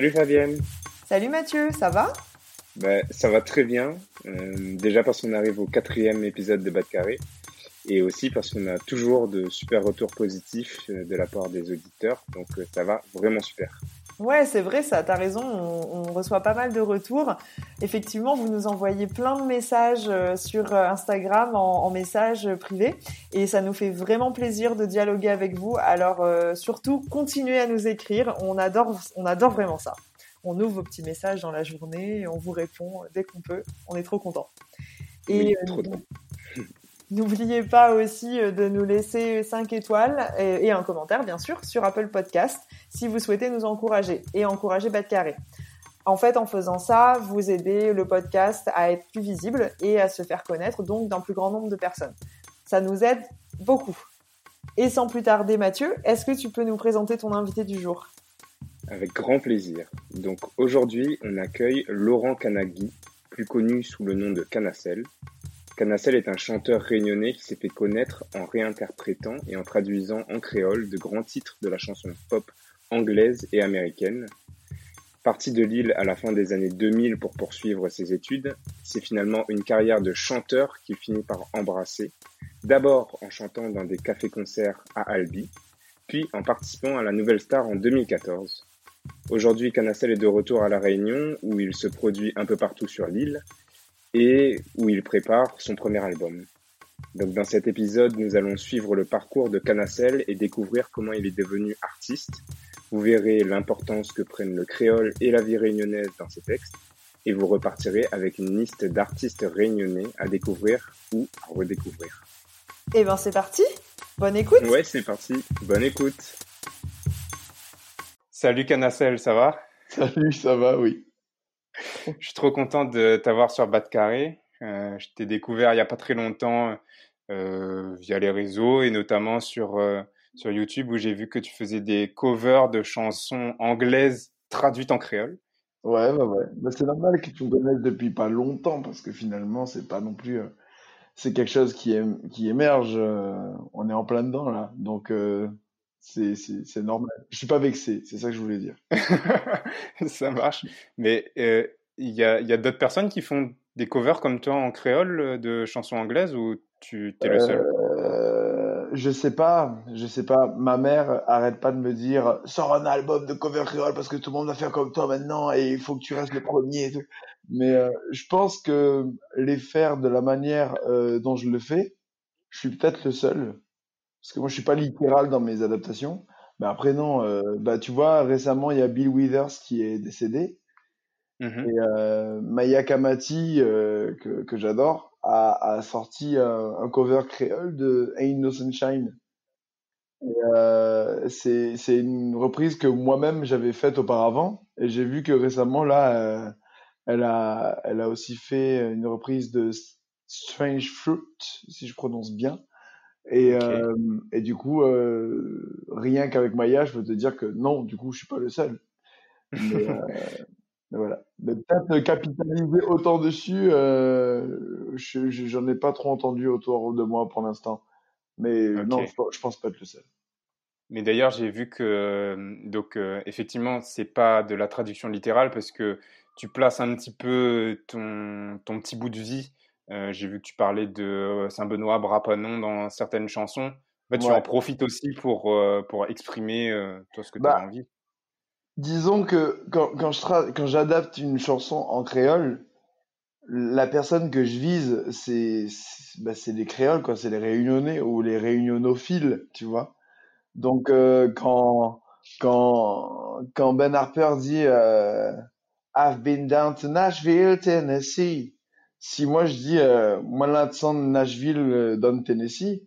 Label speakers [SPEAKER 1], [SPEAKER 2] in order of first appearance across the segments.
[SPEAKER 1] Salut Fabienne.
[SPEAKER 2] Salut Mathieu, ça va?
[SPEAKER 1] Ben, ça va très bien. Euh, déjà parce qu'on arrive au quatrième épisode de Bas de Carré et aussi parce qu'on a toujours de super retours positifs euh, de la part des auditeurs. Donc euh, ça va vraiment super.
[SPEAKER 2] Ouais, c'est vrai, ça, t'as raison, on, on reçoit pas mal de retours. Effectivement, vous nous envoyez plein de messages euh, sur euh, Instagram en, en messages privés et ça nous fait vraiment plaisir de dialoguer avec vous. Alors euh, surtout, continuez à nous écrire, on adore, on adore vraiment ça. On ouvre vos petits messages dans la journée et on vous répond dès qu'on peut. On est trop contents. Et
[SPEAKER 1] Oui, trop.
[SPEAKER 2] N'oubliez pas aussi euh, de nous laisser 5 étoiles et, et un commentaire, bien sûr, sur Apple Podcast si vous souhaitez nous encourager et encourager Carré. En fait, en faisant ça, vous aidez le podcast à être plus visible et à se faire connaître, donc d'un plus grand nombre de personnes. Ça nous aide beaucoup. Et sans plus tarder, Mathieu, est-ce que tu peux nous présenter ton invité du jour?
[SPEAKER 1] Avec grand plaisir. Donc aujourd'hui, on accueille Laurent Canagui, plus connu sous le nom de Canacel. Canacel est un chanteur réunionnais qui s'est fait connaître en réinterprétant et en traduisant en créole de grands titres de la chanson pop anglaise et américaine. Parti de Lille à la fin des années 2000 pour poursuivre ses études, c'est finalement une carrière de chanteur qu'il finit par embrasser, d'abord en chantant dans des cafés-concerts à Albi, puis en participant à la Nouvelle Star en 2014. Aujourd'hui, Canacel est de retour à La Réunion, où il se produit un peu partout sur l'île et où il prépare son premier album. Donc dans cet épisode, nous allons suivre le parcours de Canacel et découvrir comment il est devenu artiste. Vous verrez l'importance que prennent le créole et la vie réunionnaise dans ses textes et vous repartirez avec une liste d'artistes réunionnais à découvrir ou à redécouvrir.
[SPEAKER 2] Eh ben c'est parti Bonne écoute
[SPEAKER 1] Ouais, c'est parti. Bonne écoute.
[SPEAKER 3] Salut Canacel, ça va?
[SPEAKER 4] Salut, ça va, oui.
[SPEAKER 3] Je suis trop content de t'avoir sur de Carré. Euh, je t'ai découvert il n'y a pas très longtemps euh, via les réseaux et notamment sur, euh, sur YouTube où j'ai vu que tu faisais des covers de chansons anglaises traduites en créole.
[SPEAKER 4] Ouais, ouais, ouais. Bah, c'est normal que tu me connaisses depuis pas longtemps parce que finalement, c'est pas non plus. c'est quelque chose qui, qui émerge. on est en plein dedans, là. Donc, c'est, c'est, c'est normal. Je suis pas vexé, c'est ça que je voulais dire.
[SPEAKER 3] Ça marche. Mais euh, il y a, il y a d'autres personnes qui font des covers comme toi en créole euh, de chansons anglaises ou tu t'es le seul?
[SPEAKER 4] Euh, je sais pas, je sais pas. Ma mère arrête pas de me dire, sors un album de cover créole parce que tout le monde va faire comme toi maintenant et il faut que tu restes le premier et tout. Mais euh, je pense que les faire de la manière euh, dont je le fais, je suis peut-être le seul. Parce que moi, je suis pas littéral dans mes adaptations. Mais après, non. euh, bah, tu vois, récemment, il y a Bill Withers qui est décédé.
[SPEAKER 3] Mhm.
[SPEAKER 4] Et euh, Maya Kamati, euh, que, que j'adore, a, a sorti un, un cover créole de Ain't No Sunshine. C'est, c'est une reprise que moi-même j'avais faite auparavant. Et j'ai vu que récemment, là, elle a, elle a aussi fait une reprise de Strange Fruit, si je prononce bien. Et, euh, et du coup, euh, rien qu'avec Maya, je peux te dire que non, du coup, je suis pas le seul. Mais, euh, mais voilà. Mais peut-être capitaliser autant dessus, je, je- j'en ai pas trop entendu autour de moi pour l'instant. Mais non, je, je pense pas être le seul.
[SPEAKER 3] Mais d'ailleurs, j'ai vu que, donc, effectivement, c'est pas de la traduction littérale parce que tu places un petit peu ton, ton petit bout de vie. Euh, j'ai vu que tu parlais de Saint-Benoît, Brapanon dans certaines chansons. En fait, tu en profites aussi pour, euh, pour exprimer euh, toi ce que tu
[SPEAKER 4] Bah,
[SPEAKER 3] as envie.
[SPEAKER 4] Disons que quand, quand je tra- quand j'adapte une chanson en créole, la personne que je vise, c'est bah, les créoles, quoi. C'est les réunionnais ou les réunionnophiles, tu vois. Donc, euh, quand, quand, quand Ben Harper dit euh, I've been down to Nashville, Tennessee, si moi je dis euh, de Nashville, euh, dans le Tennessee,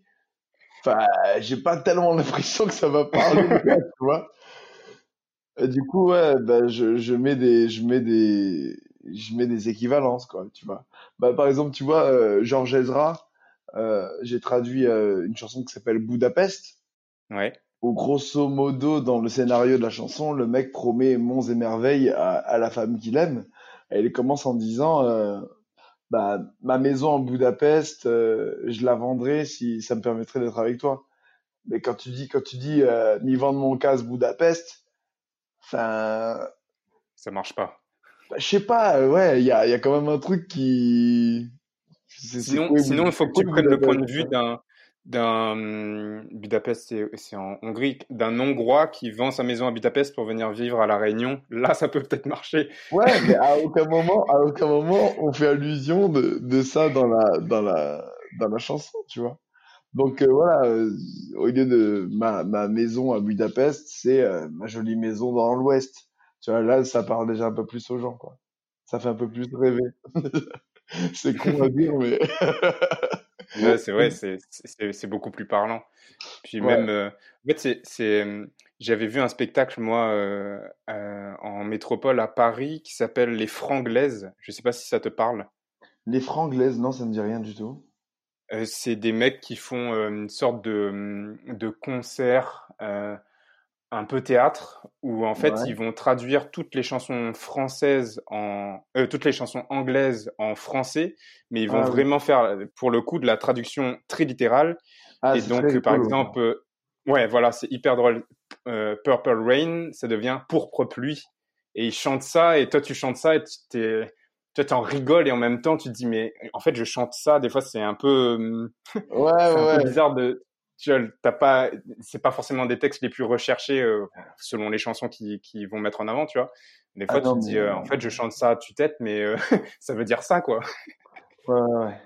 [SPEAKER 4] enfin, j'ai pas tellement l'impression que ça va parler, tu vois. du coup, ouais, bah, je, je mets des, je mets des, je mets des équivalences, quoi, tu vois. Bah, par exemple, tu vois, euh, Georges Ezra, euh, j'ai traduit euh, une chanson qui s'appelle Budapest.
[SPEAKER 3] Ouais.
[SPEAKER 4] Où, grosso modo, dans le scénario de la chanson, le mec promet monts et merveilles à, à la femme qu'il aime. Et il commence en disant, euh, bah, ma maison en Budapest, euh, je la vendrai si ça me permettrait d'être avec toi. Mais quand tu dis, quand tu dis, euh, m'y vendre mon casse Budapest, enfin,
[SPEAKER 3] ça marche pas.
[SPEAKER 4] Bah, je sais pas, ouais, il y a, y a quand même un truc qui.
[SPEAKER 3] Sinon, sinon, il faut que tu prennes le point de vue d'un d'un Budapest, c'est en Hongrie, d'un Hongrois qui vend sa maison à Budapest pour venir vivre à la Réunion. Là, ça peut peut-être marcher.
[SPEAKER 4] Ouais, mais à aucun moment, à aucun moment, on fait allusion de, de ça dans la dans la dans la chanson, tu vois. Donc euh, voilà, euh, au lieu de ma, ma maison à Budapest, c'est euh, ma jolie maison dans l'Ouest. Tu vois, là, ça parle déjà un peu plus aux gens, quoi. Ça fait un peu plus rêver. c'est con à dire, mais.
[SPEAKER 3] ouais, c'est vrai, c'est beaucoup plus parlant. Puis même, euh, en fait, c'est, j'avais vu un spectacle, moi, euh, euh, en métropole à Paris qui s'appelle Les Franglaises. Je sais pas si ça te parle.
[SPEAKER 4] Les Franglaises, non, ça me dit rien du tout.
[SPEAKER 3] c'est des mecs qui font une sorte de, de concert un peu théâtre où en fait ils vont traduire toutes les chansons françaises en euh, toutes les chansons anglaises en français mais ils vont ah vraiment faire pour le coup de la traduction très littérale. Ah, et donc par exemple euh, ouais voilà c'est hyper drôle. Euh, Purple Rain ça devient pourpre pluie. Et ils chantent ça et toi tu chantes ça et tu toi t'en rigoles et en même temps tu te dis mais en fait je chante ça. Des fois c'est un peu
[SPEAKER 4] ouais, un
[SPEAKER 3] peu bizarre de t'as pas, c'est pas forcément des textes les plus recherchés euh, selon les chansons qui, qui vont mettre en avant, tu vois. Des fois, ah tu te dis, euh, en fait, je chante ça à tue-tête, mais euh, ça veut dire ça, quoi.
[SPEAKER 4] Ouais, ouais.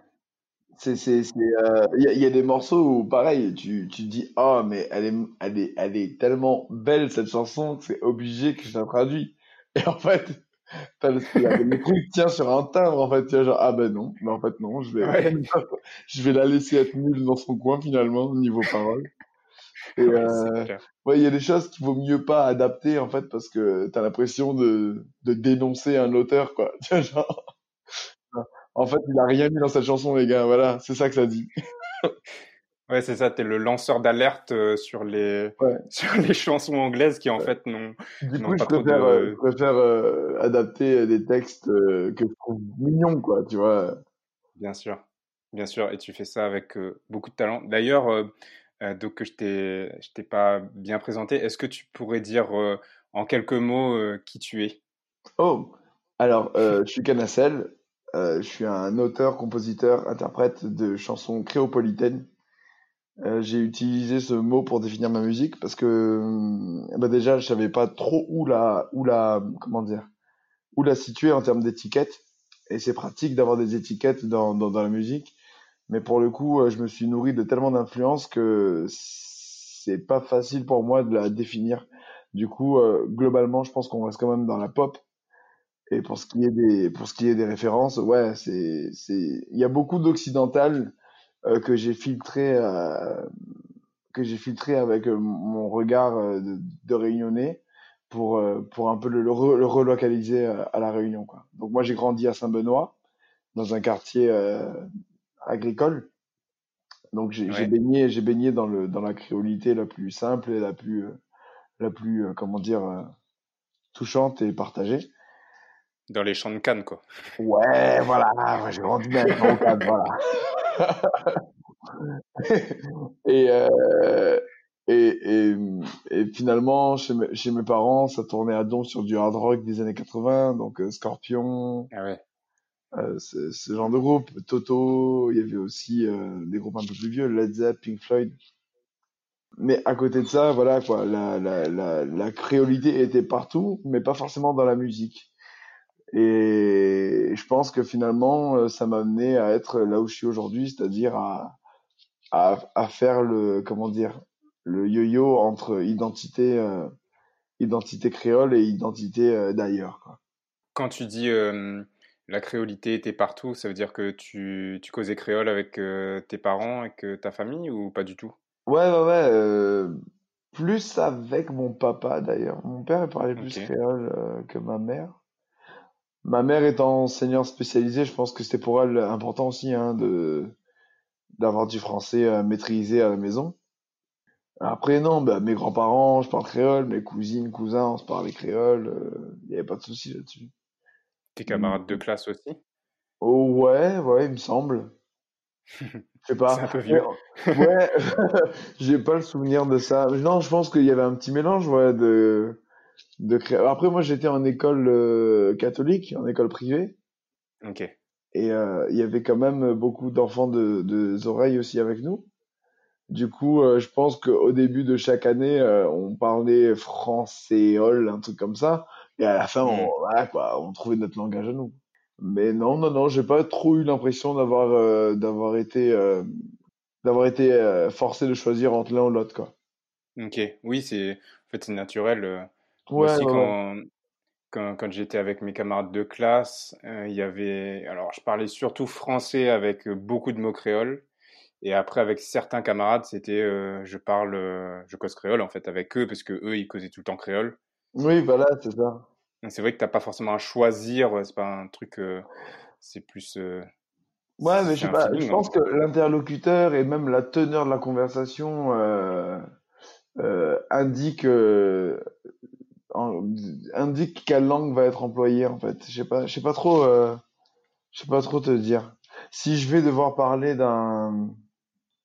[SPEAKER 4] C'est, c'est, il y, y, a des morceaux où, pareil, tu, tu te dis, oh, mais elle est, elle est, elle est tellement belle, cette chanson, que c'est obligé que je la traduis. Et en fait, le, le truc tient sur un timbre en fait, tu genre ah ben non, mais en fait non, je vais, je vais la laisser être nulle dans son coin finalement niveau parole. Et euh, ouais, il y a des choses qu'il vaut mieux pas adapter en fait parce que t'as l'impression de, de dénoncer un auteur quoi. genre, en fait il a rien mis dans cette chanson les gars, voilà, c'est ça que ça dit.
[SPEAKER 3] Ouais, c'est ça, tu es le lanceur d'alerte euh, sur les sur les chansons anglaises qui en fait n'ont
[SPEAKER 4] Du coup, je, préfère, euh, je préfère euh, adapter des textes que je trouve mignons, quoi, tu vois.
[SPEAKER 3] Bien sûr, bien sûr, et tu fais ça avec beaucoup de talent. D'ailleurs, donc je t'ai je t'ai pas bien présenté. Est-ce que tu pourrais dire en quelques mots qui tu es?
[SPEAKER 4] Oh, alors je suis Canacel. je suis un auteur, compositeur, interprète de chansons créopolitaines euh, j'ai utilisé ce mot pour définir ma musique parce que euh, bah déjà je savais pas trop où la où la comment dire où la situer en termes d'étiquette. Et c'est pratique d'avoir des étiquettes dans, dans, dans la musique. Mais pour le coup euh, je me suis nourri de tellement d'influences que c'est pas facile pour moi de la définir. Du coup globalement je pense qu'on reste quand même dans la pop. Et pour ce qui est des pour ce qui est des références ouais c'est c'est il y a beaucoup d'occidental. euh, que j'ai filtré euh, que j'ai filtré avec euh, mon regard de, de réunionnais pour pour un peu le, le, relocaliser à la Réunion quoi. Donc moi j'ai grandi à Saint-Benoît dans un quartier agricole. Donc j'ai baigné j'ai baigné dans le dans la créolité la plus simple et la plus la plus comment dire touchante et partagée.
[SPEAKER 3] Dans les champs de canne quoi.
[SPEAKER 4] Ouais, voilà, j'ai grandi dans les champs de canne, voilà. et, euh, et, et, et, finalement, chez, mes, chez mes parents, ça tournait à don sur du hard rock des années 80, donc euh, Scorpion,
[SPEAKER 3] ah ouais.
[SPEAKER 4] euh, ce, genre de groupe, Toto, il y avait aussi euh, des groupes un peu plus vieux, Led Zepp, Pink Floyd. Mais à côté de ça, voilà quoi, la, la, la, la créolité était partout, mais pas forcément dans la musique. Et je pense que finalement, euh, ça m'a amené à être là où je suis aujourd'hui, c'est-à-dire à, à, à, faire le, comment dire, le yo-yo entre identité, euh, identité créole et identité euh, d'ailleurs.
[SPEAKER 3] Quand tu dis euh, la créolité était partout, ça veut dire que tu, tu causais créole avec tes parents, avec ta famille ou pas du tout?
[SPEAKER 4] Ouais, ouais, ouais. plus avec mon papa d'ailleurs. Mon père il parlait plus créole que ma mère. Ma mère étant enseignante spécialisée, je pense que c'était pour elle important aussi hein, de d'avoir du français euh, maîtrisé à la maison. Après, non, bah, mes grands-parents, je parle créole, mes cousines, cousins, on se parlait créole, il n'y avait pas de souci là-dessus.
[SPEAKER 3] Tes camarades de classe aussi?
[SPEAKER 4] Oh, ouais, ouais, il me semble. Je sais
[SPEAKER 3] C'est
[SPEAKER 4] pas.
[SPEAKER 3] un peu vieux.
[SPEAKER 4] ouais, j'ai pas le souvenir de ça. Non, je pense qu'il y avait un petit mélange, ouais, de, de créole. Après, moi, j'étais en école euh, catholique, en école privée,
[SPEAKER 3] Ok.
[SPEAKER 4] et euh, il y avait quand même beaucoup d'enfants de, de oreilles aussi avec nous. Du coup, euh, je pense qu'au début de chaque année, on parlait français-ol, un truc comme ça. Et à la fin, on, voilà, quoi, on trouvait notre langage à nous. Mais non, non, non, j'ai pas trop eu l'impression d'avoir euh, d'avoir été euh, d'avoir été euh, forcé de choisir entre l'un ou l'autre, quoi.
[SPEAKER 3] Ok. Oui, c'est en fait c'est naturel.
[SPEAKER 4] Ouais,
[SPEAKER 3] aussi,
[SPEAKER 4] ouais, ouais.
[SPEAKER 3] quand quand, j'étais avec mes camarades de classe, euh, il y avait alors je parlais surtout français avec beaucoup de mots créoles. Et après, avec certains camarades, c'était euh, je parle, euh, je cause créole en fait avec eux parce que eux ils causaient tout le temps créole.
[SPEAKER 4] Oui, voilà, c'est ça.
[SPEAKER 3] C'est vrai que t'as pas forcément à choisir, c'est pas un truc, c'est plus,
[SPEAKER 4] Ouais, mais je sais pense que l'interlocuteur et même la teneur de la conversation indique indique quelle langue va être employée en fait. Je sais pas, je sais pas trop, euh, je sais pas trop te dire. Si je vais devoir parler d'un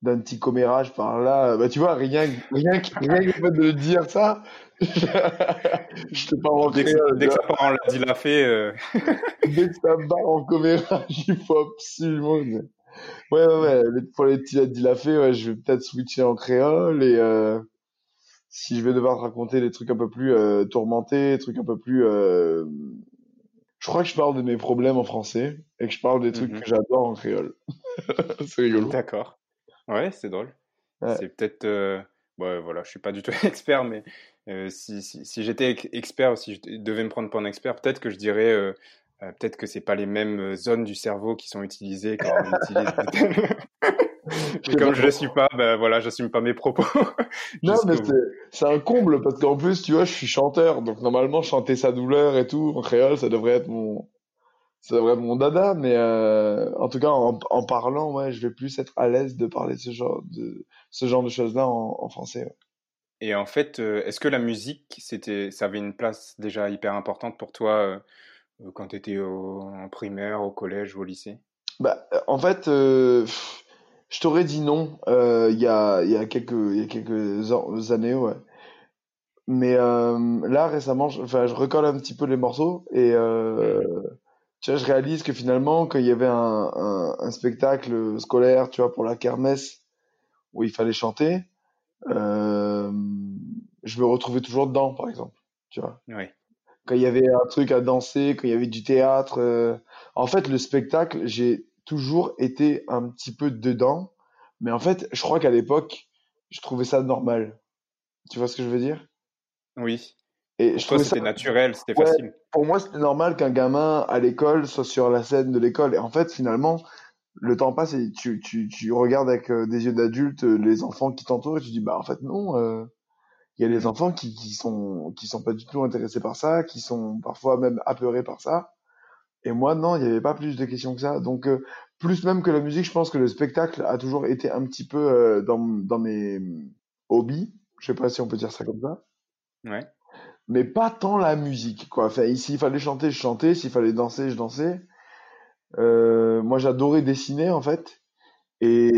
[SPEAKER 4] d'un petit commérage par là, bah tu vois, rien, rien, rien que de dire ça, je te parle en
[SPEAKER 3] Dès que, dès que ça part en l'a dit la fait, euh,
[SPEAKER 4] Dès que ça barre en commérage, il faut absolument. Ouais, ouais, ouais. Pour les petits dit la fait, ouais, je vais peut-être switcher en créole et euh, si je vais devoir te raconter des trucs un peu plus euh, tourmentés, des trucs un peu plus. euh, Je crois que je parle de mes problèmes en français et que je parle des trucs
[SPEAKER 3] mhm.
[SPEAKER 4] que j'adore en créole. C'est rigolo.
[SPEAKER 3] D'accord. Ouais, c'est drôle.
[SPEAKER 4] Ouais.
[SPEAKER 3] C'est peut-être, euh, ouais, voilà, je suis pas du tout expert, mais euh, si, si, si j'étais ex- expert, si je devais me prendre pour un expert, peut-être que je dirais, peut-être que c'est pas les mêmes zones du cerveau qui sont utilisées quand on utilise
[SPEAKER 4] sais
[SPEAKER 3] comme je le
[SPEAKER 4] trop.
[SPEAKER 3] suis pas, ben voilà, j'assume pas mes propos
[SPEAKER 4] Non, mais c'est un comble parce qu'en plus, tu vois, je suis chanteur, donc normalement chanter sa douleur et tout en créole, ça devrait être mon ça devrait être mon dada, mais euh, en tout cas en, en parlant, ouais, je vais plus être à l'aise de parler ce genre de ce genre de choses-là en, en français. ouais.
[SPEAKER 3] Et en fait, euh, est-ce que la musique, c'était, ça avait une place déjà hyper importante pour toi euh, quand tu étais en primaire, au collège ou au lycée?
[SPEAKER 4] Bah, en fait, euh, je t'aurais dit non euh, il y a il y a quelques il y a quelques an- années, ouais. Mais euh, là récemment, je, enfin, je recolle un petit peu les morceaux et euh, tu vois, je réalise que finalement, quand il y avait un, un, un spectacle scolaire, tu vois, pour la kermesse où il fallait chanter, euh, je me retrouvais toujours dedans, par exemple. Tu vois.
[SPEAKER 3] Oui.
[SPEAKER 4] Quand il y avait un truc à danser, quand il y avait du théâtre, en fait, le spectacle, j'ai toujours été un petit peu dedans. Mais en fait, je crois qu'à l'époque, je trouvais ça normal. Tu vois ce que je veux dire?
[SPEAKER 3] Oui.
[SPEAKER 4] Et
[SPEAKER 3] Pour
[SPEAKER 4] je
[SPEAKER 3] toi,
[SPEAKER 4] trouvais ça,
[SPEAKER 3] naturel, c'était
[SPEAKER 4] ouais,
[SPEAKER 3] facile.
[SPEAKER 4] pour moi, c'était normal qu'un gamin à l'école soit sur la scène de l'école. Et en fait, finalement, le temps passe et tu, tu, tu regardes avec euh, des yeux d'adulte euh, les enfants qui t'entourent et tu dis, bah, en fait, non, euh, il y a les enfants qui, qui sont, qui sont pas du tout intéressés par ça, qui sont parfois même apeurés par ça. Et moi, non, il n'y avait pas plus de questions que ça. Donc, euh, plus même que la musique, je pense que le spectacle a toujours été un petit peu euh, dans, dans mes hobbies. Je sais pas si on peut dire ça comme ça.
[SPEAKER 3] Ouais.
[SPEAKER 4] Mais pas tant la musique, quoi. Enfin, s'il fallait chanter, je chantais. S'il fallait danser, je dansais. Euh, moi, j'adorais dessiner, en fait. Et,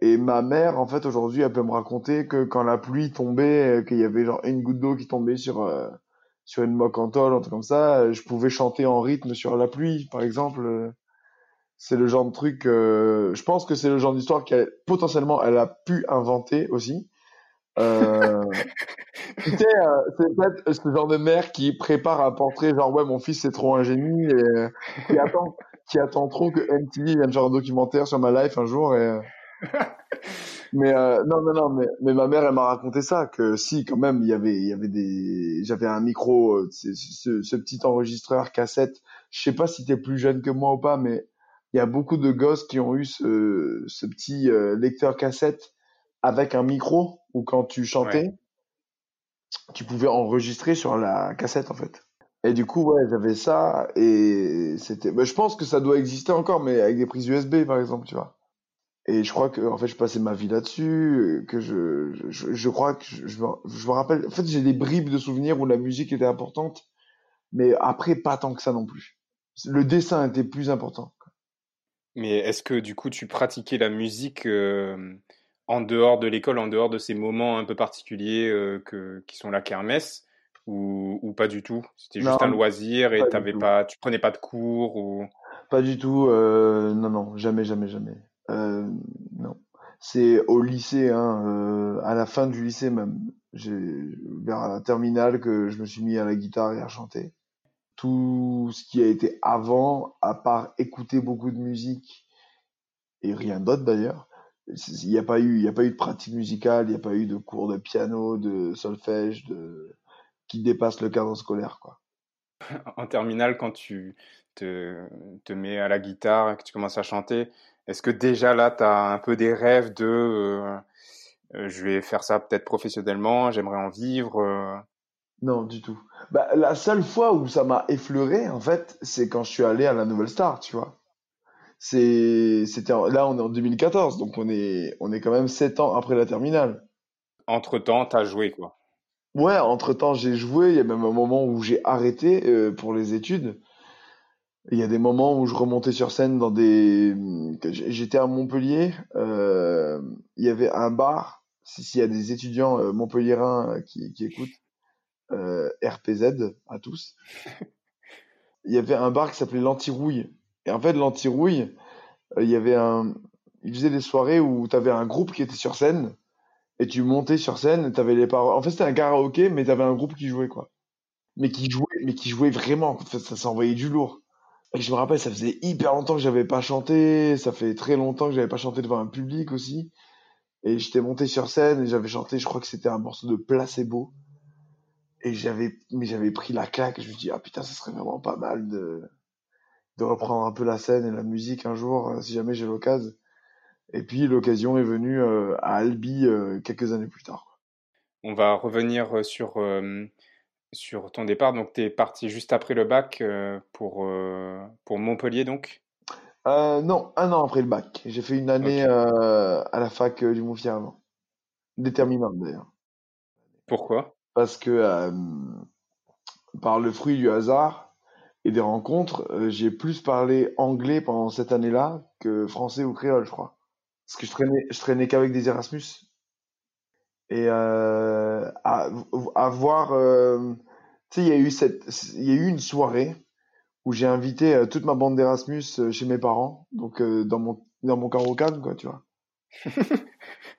[SPEAKER 4] et ma mère, en fait, aujourd'hui, elle peut me raconter que quand la pluie tombait, euh, qu'il y avait genre une goutte d'eau qui tombait sur, euh, sur une moque en tôle, un truc comme ça, euh, je pouvais chanter en rythme sur la pluie, par exemple. Euh, C'est le genre de truc, euh, je pense que c'est le genre d'histoire qu'elle, potentiellement, elle a pu inventer aussi. Euh, tu sais, euh, c'est peut-être ce genre de mère qui prépare un portrait, genre, ouais, mon fils, c'est trop un génie, et qui attend, qui attend trop que MTV vienne faire un documentaire sur ma life un jour, et, mais euh, non, non, non, mais, mais ma mère, elle m'a raconté ça, que si, quand même, il y avait, il y avait des, j'avais un micro, euh, ce, ce petit enregistreur cassette. Je sais pas si t'es plus jeune que moi ou pas, mais il y a beaucoup de gosses qui ont eu ce, ce petit euh, lecteur cassette avec un micro ou quand tu chantais, tu pouvais enregistrer sur la cassette en fait. Et du coup, ouais, j'avais ça et c'était. Bah, je pense que ça doit exister encore, mais avec des prises USB par exemple, tu vois. Et je crois que en fait, je passais ma vie là-dessus, que je, je, je crois que je, je, me, je me rappelle. En fait, j'ai des bribes de souvenirs où la musique était importante, mais après, pas tant que ça non plus. Le dessin était plus important.
[SPEAKER 3] Mais est-ce que du coup, tu pratiquais la musique euh, en dehors de l'école, en dehors de ces moments un peu particuliers euh, que, qui sont la kermesse, ou, ou pas du tout? C'était juste un loisir et t'avais pas, tu prenais pas de cours ou...
[SPEAKER 4] Pas du tout. Euh, non, non, jamais, jamais, jamais. Euh, non. C'est au lycée, hein, euh, à la fin du lycée même, vers la terminale que je me suis mis à la guitare et à chanter. Tout ce qui a été avant, à part écouter beaucoup de musique et rien d'autre d'ailleurs, il n'y a pas eu, a pas eu de pratique musicale, il n'y a pas eu de cours de piano, de solfège, de qui dépasse le cadre scolaire, quoi.
[SPEAKER 3] En terminale, quand tu te mets à la guitare et que tu commences à chanter, est-ce que déjà là, tu as un peu des rêves de euh, euh, je vais faire ça peut-être professionnellement, j'aimerais en vivre euh?
[SPEAKER 4] Non, du tout. Bah, la seule fois où ça m'a effleuré, en fait, c'est quand je suis allé à la Nouvelle Star, tu vois. C'est, c'était là, on est en 2014, donc on est, on est quand même sept ans après la terminale.
[SPEAKER 3] Entre temps, tu as joué quoi
[SPEAKER 4] Ouais, entre temps, j'ai joué. Il y a même un moment où j'ai arrêté pour les études. Il y a des moments où je remontais sur scène dans des. J'étais à Montpellier. Euh, il y avait un bar. S'il y a des étudiants euh, montpelliérains qui, qui écoutent, euh, RPZ à tous. il y avait un bar qui s'appelait l'Antirouille. Et en fait, l'Antirouille, euh, il y avait un. Il faisait des soirées où tu avais un groupe qui était sur scène et tu montais sur scène. Tu avais les paroles. En fait, c'était un karaoké, mais tu avais un groupe qui jouait quoi. Mais qui jouait, mais qui jouait vraiment. En fait, ça s'envoyait du lourd. Je me rappelle, ça faisait hyper longtemps que j'avais pas chanté, ça fait très longtemps que j'avais pas chanté devant un public aussi. Et j'étais monté sur scène et j'avais chanté, je crois que c'était un morceau de Placebo. Et j'avais, mais j'avais pris la claque je me dis, ah putain, ça serait vraiment pas mal de, de reprendre un peu la scène et la musique un jour, euh, si jamais j'ai l'occasion. Et puis l'occasion est venue euh, à Albi euh, quelques années plus tard.
[SPEAKER 3] On va revenir sur sur ton départ. Donc, tu es parti juste après le bac euh, pour, euh, pour Montpellier, donc?
[SPEAKER 4] Euh, Non, un an après le bac. J'ai fait une année à la fac du Montfier avant. Déterminante, d'ailleurs.
[SPEAKER 3] Pourquoi?
[SPEAKER 4] Parce que par le fruit du hasard et des rencontres, j'ai plus parlé anglais pendant cette année-là que français ou créole, je crois. Parce que je traînais, je traînais qu'avec des Erasmus et euh, avoir euh, tu sais il y a eu cette il y a eu une soirée où j'ai invité euh, toute ma bande d'Erasmus euh, chez mes parents. Donc dans mon dans mon carocan quoi tu vois.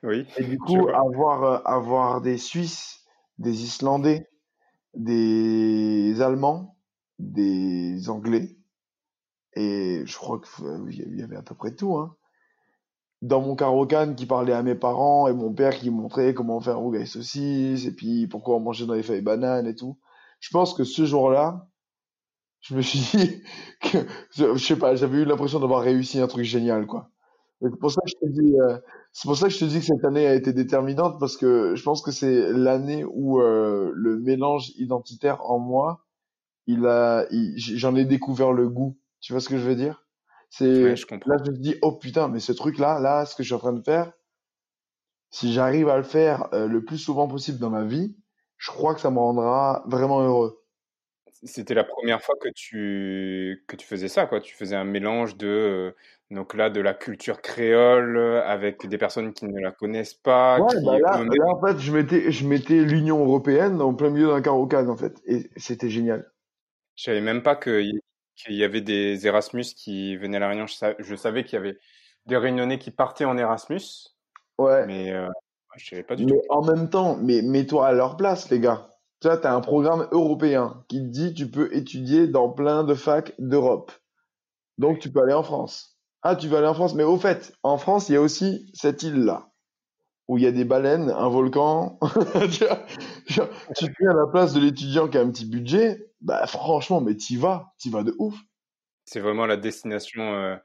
[SPEAKER 3] Oui
[SPEAKER 4] et du coup avoir avoir des Suisses des Islandais des Allemands des Anglais. Et je crois qu'il y avait à peu près tout hein dans mon carocan qui parlait à mes parents et mon père qui montrait comment faire rougail saucisse et puis pourquoi on mangeait dans les feuilles bananes et tout. Je pense que ce jour-là, je me suis dit que, je, sais pas, j'avais eu l'impression d'avoir réussi un truc génial, quoi. C'est pour ça que je te dis, euh, c'est pour ça que je te dis que cette année a été déterminante parce que je pense que c'est l'année où euh, le mélange identitaire en moi, il a, j'en ai découvert le goût. Tu vois ce que je veux dire? C'est je là je me dis oh putain mais ce truc là là ce que je suis en train de faire si j'arrive à le faire euh, le plus souvent possible dans ma vie je crois que ça me rendra vraiment heureux.
[SPEAKER 3] C'était la première fois que tu que tu faisais ça quoi tu faisais un mélange de euh, donc là de la culture créole avec des personnes qui ne la connaissent pas.
[SPEAKER 4] Ouais, bah là, là, en fait je mettais je mettais l'Union européenne en plein milieu d'un carocane en fait et c'était génial.
[SPEAKER 3] Je savais même pas que qu'il y avait des Erasmus qui venaient à La Réunion. Je, savais qu'il y avait des Réunionnais qui partaient en Erasmus.
[SPEAKER 4] Ouais.
[SPEAKER 3] Mais euh, je savais pas du
[SPEAKER 4] mais
[SPEAKER 3] tout.
[SPEAKER 4] en même temps, mais mets-toi à leur place, les gars. Tu vois, tu as un programme européen qui te dit tu peux étudier dans plein de facs d'Europe. Donc tu peux aller en France. Ah, tu veux aller en France, mais au fait, en France, il y a aussi cette île-là où il y a des baleines, un volcan. tu, tu à la place de l'étudiant qui a un petit budget, bah franchement, mais t'y vas, t'y vas de ouf.
[SPEAKER 3] C'est vraiment la destination euh,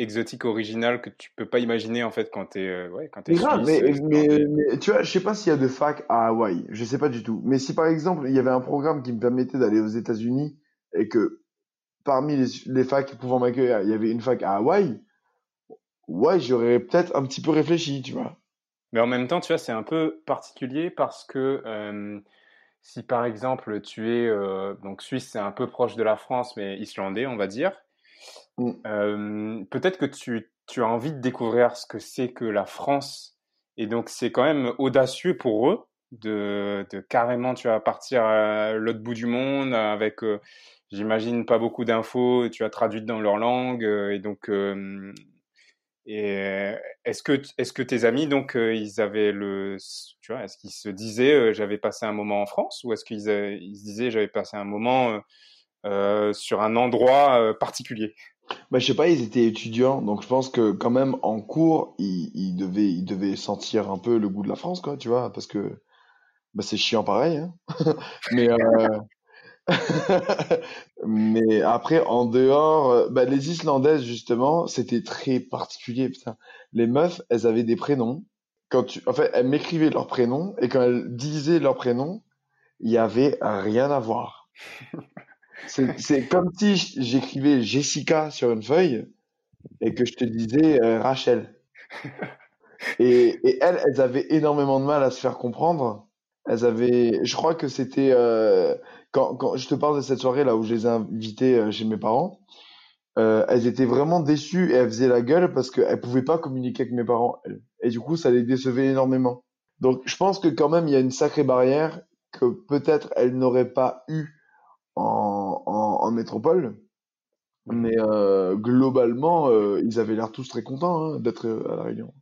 [SPEAKER 3] exotique original que tu peux pas imaginer en fait quand tu es, ouais, quand es
[SPEAKER 4] grave, mais, mais, mais, tu vois, je sais pas s'il y a de fac à Hawaï, je sais pas du tout. Mais si par exemple il y avait un programme qui me permettait d'aller aux États-Unis et que parmi les, les facs pouvant m'accueillir, il y avait une fac à Hawaï, ouais, j'aurais peut-être un petit peu réfléchi, tu vois.
[SPEAKER 3] Mais en même temps, tu vois, c'est un peu particulier parce que si par exemple tu es euh, donc Suisse, c'est un peu proche de la France, mais islandais, on va dire. Mm. Peut-être que tu, tu, as envie de découvrir ce que c'est que la France, et donc c'est quand même audacieux pour eux de, de carrément, tu vas partir à l'autre bout du monde avec, euh, j'imagine, pas beaucoup d'infos, tu as traduit dans leur langue, euh, et donc et est-ce que est-ce que tes amis donc ils avaient le tu vois est-ce qu'ils se disaient euh, j'avais passé un moment en France ou est-ce qu'ils ils se disaient j'avais passé un moment sur un endroit particulier?
[SPEAKER 4] Bah, je sais pas, ils étaient étudiants, donc je pense que quand même en cours, ils, ils, devaient, ils devaient sentir un peu le goût de la France, quoi, tu vois, parce que bah, c'est chiant pareil. Hein Mais Mais après, en dehors, euh, bah, les Islandaises, justement, c'était très particulier. Putain. Les meufs, elles avaient des prénoms. Quand tu... En fait, elles m'écrivaient leurs prénoms, et quand elles disaient leurs prénoms, il y avait rien à voir. C'est comme si j'écrivais Jessica sur une feuille, et que je te disais euh, Rachel. Et, et, elles, elles avaient énormément de mal à se faire comprendre. Elles avaient, je crois que c'était... Euh quand, quand je te parle de cette soirée là où je les ai invitées euh, chez mes parents, euh, elles étaient vraiment déçues et elles faisaient la gueule parce qu'elles pouvaient pas communiquer avec mes parents. Et du coup, ça les décevait énormément. Donc, je pense que quand même, il y a une sacrée barrière que peut-être elles n'auraient pas eu en, en, en métropole. Mais euh, globalement, euh, ils avaient l'air tous très contents hein, d'être à la Réunion.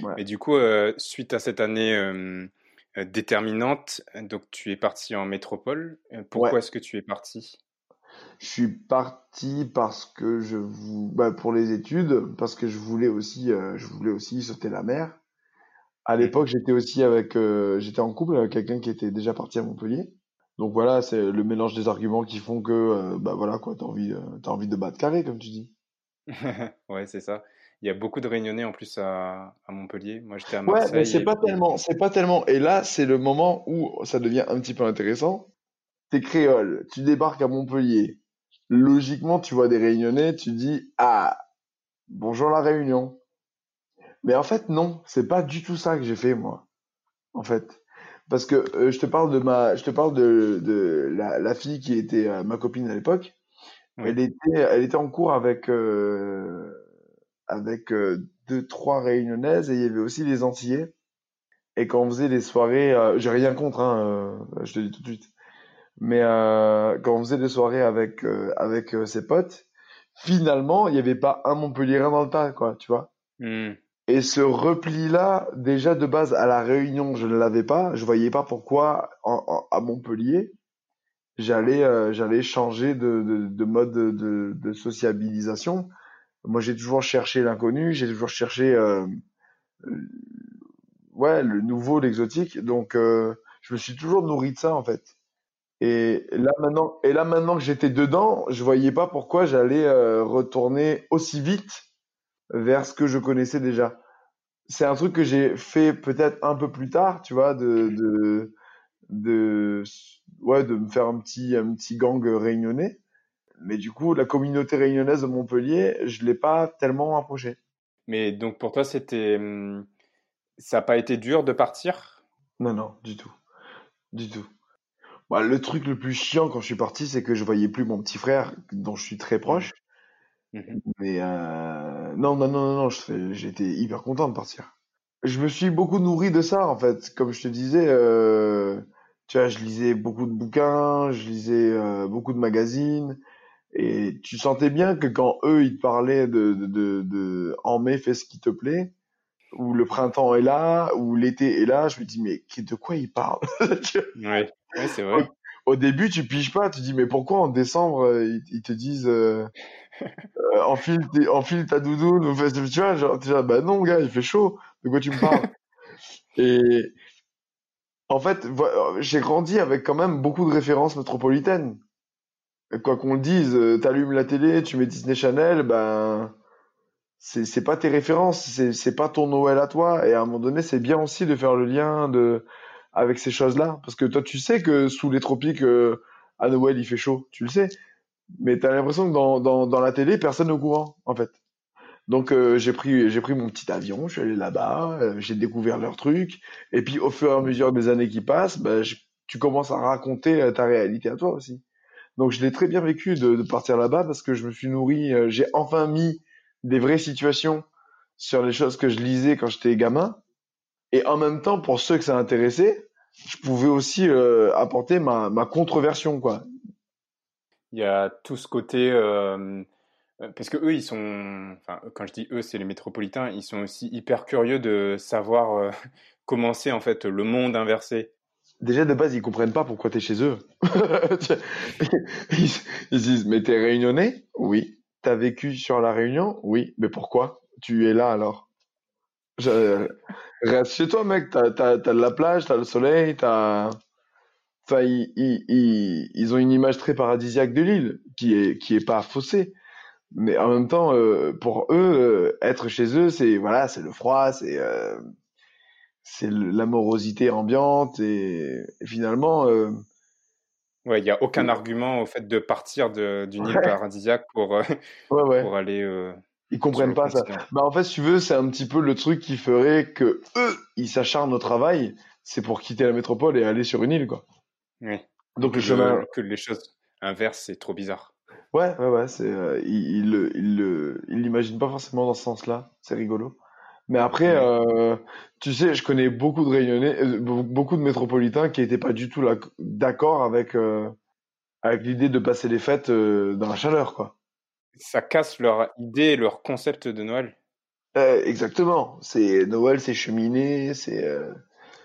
[SPEAKER 3] Ouais. Et du coup, euh, suite à cette année euh, déterminante. Donc, tu es parti en métropole. Euh, pourquoi est-ce que tu es parti?
[SPEAKER 4] Je suis parti parce que je vous, bah, pour les études, parce que je voulais aussi, euh, je voulais aussi sauter la mer. À mmh. l'époque, j'étais aussi avec, j'étais en couple avec quelqu'un qui était déjà parti à Montpellier. Donc voilà, c'est le mélange des arguments qui font que, bah voilà quoi, t'as envie, t'as envie de battre carré comme tu dis.
[SPEAKER 3] ouais, c'est ça. Il y a beaucoup de Réunionnais en plus à, à Montpellier. Moi, j'étais à Marseille.
[SPEAKER 4] Ouais, mais c'est pas tellement, c'est pas tellement. Et là, c'est le moment où ça devient un petit peu intéressant. T'es créole, tu débarques à Montpellier. Logiquement, tu vois des Réunionnais, tu dis ah bonjour la Réunion. Mais en fait, non, c'est pas du tout ça que j'ai fait moi. En fait, parce que euh, je te parle de ma, je te parle de, de la, la fille qui était euh, ma copine à l'époque. Elle était, elle était en cours avec. Euh, avec euh, deux, trois réunionnaises et il y avait aussi les Antillais. Et quand on faisait des soirées, euh, j'ai rien contre, hein, euh, je te dis tout de suite, mais quand on faisait des soirées avec avec ses potes, finalement, il n'y avait pas un Montpellierin dans le tas, quoi, tu vois. Mmh. Et ce repli-là, déjà de base à la Réunion, je ne l'avais pas. Je voyais pas pourquoi en, à Montpellier, j'allais j'allais changer de, de, de mode de, de, sociabilisation moi, j'ai toujours cherché l'inconnu, j'ai toujours cherché euh, ouais le nouveau, l'exotique. Donc, euh, je me suis toujours nourri de ça en fait. Et là maintenant, et là maintenant que j'étais dedans, je voyais pas pourquoi j'allais euh, retourner aussi vite vers ce que je connaissais déjà. C'est un truc que j'ai fait peut-être un peu plus tard, tu vois, de, de de ouais de me faire un petit un petit gang réunionnais mais du coup, la communauté réunionnaise de Montpellier, je l'ai pas tellement approchée.
[SPEAKER 3] Mais donc pour toi, c'était, hum, ça n'a pas été dur de partir?
[SPEAKER 4] Non, non, du tout, du tout. Bah, le truc le plus chiant quand je suis parti, c'est que je voyais plus mon petit frère, dont je suis très proche. Mmh Mais euh... non, non, non, non, non, j'étais hyper content de partir. Je me suis beaucoup nourri de ça, en fait. Comme je te disais, euh... tu vois, je lisais beaucoup de bouquins, je lisais euh, beaucoup de magazines. Et tu sentais bien que quand eux, ils te parlaient de, de, de, de en mai, fais ce qui te plaît, ou le printemps est là, ou l'été est là, je me dis, mais de quoi ils parlent
[SPEAKER 3] Ouais, ouais c'est vrai.
[SPEAKER 4] Au, début, tu piges pas, tu dis, mais pourquoi en décembre, euh, ils, ils te disent, euh, euh, enfile, enfile ta doudoune, ou fais, tu vois, genre, tu dis, bah non, gars, il fait chaud, de quoi tu me parles Et en fait, j'ai grandi avec quand même beaucoup de références métropolitaines quoi qu'on le dise, euh, t'allumes la télé, tu mets Disney Channel, ben c'est pas tes références, c'est c'est pas ton Noël à toi. Et à un moment donné, c'est bien aussi de faire le lien de avec ces choses-là, parce que toi, tu sais que sous les tropiques, euh, à Noël, il fait chaud, tu le sais. Mais t'as l'impression que dans, dans, dans la télé, personne n'est au courant, en fait. Donc euh, j'ai pris j'ai pris mon petit avion, je suis allé là-bas, j'ai découvert leurs trucs, et puis au fur et à mesure des années qui passent, je- tu commences à raconter ta réalité à toi aussi. Donc je l'ai très bien vécu de, partir là-bas parce que je me suis nourri, euh, j'ai enfin mis des vraies situations sur les choses que je lisais quand j'étais gamin, et en même temps pour ceux que ça intéressait, je pouvais aussi euh, apporter ma, ma contre-version quoi.
[SPEAKER 3] Il y a tout ce côté, euh, parce que eux, ils sont, enfin, quand je dis eux, c'est les métropolitains, ils sont aussi hyper curieux de savoir euh, comment c'est en fait le monde inversé.
[SPEAKER 4] Déjà de base ils comprennent pas pourquoi t'es chez eux. ils, disent mais t'es réunionnais? Oui. T'as vécu sur la Réunion? Oui. Mais pourquoi? Tu es là alors? Je- Reste chez toi mec. T'as t'as de la plage, t'as le soleil, t'as. Enfin ils, ils ils ils ont une image très paradisiaque de l'île qui est qui est pas faussée. Mais en même temps euh, pour eux euh, être chez eux c'est voilà c'est le froid c'est euh, c'est l'amorosité ambiante et, et finalement euh,
[SPEAKER 3] Ouais, il y a aucun argument au fait de partir d'une île
[SPEAKER 4] ouais.
[SPEAKER 3] paradisiaque pour, euh,
[SPEAKER 4] ouais ouais.
[SPEAKER 3] pour aller euh,
[SPEAKER 4] ils comprennent pas ça. bah en fait si tu veux c'est un petit peu le truc qui ferait que eux ils s'acharnent au travail c'est pour quitter la métropole et aller sur une île quoi. Donc le chemin
[SPEAKER 3] que les choses inversent, c'est trop bizarre.
[SPEAKER 4] ouais ouais ouais c'est euh, ils ils ils l'imaginent pas forcément dans ce sens-là. C'est rigolo mais après euh, tu sais je connais beaucoup de Réunionnais euh, be- beaucoup de métropolitains qui étaient pas du tout d'accord avec euh, avec l'idée de passer les fêtes euh, dans la chaleur quoi
[SPEAKER 3] Ça casse leur idée, leur concept de Noël.
[SPEAKER 4] Euh, exactement. C'est Noël, c'est cheminée, c'est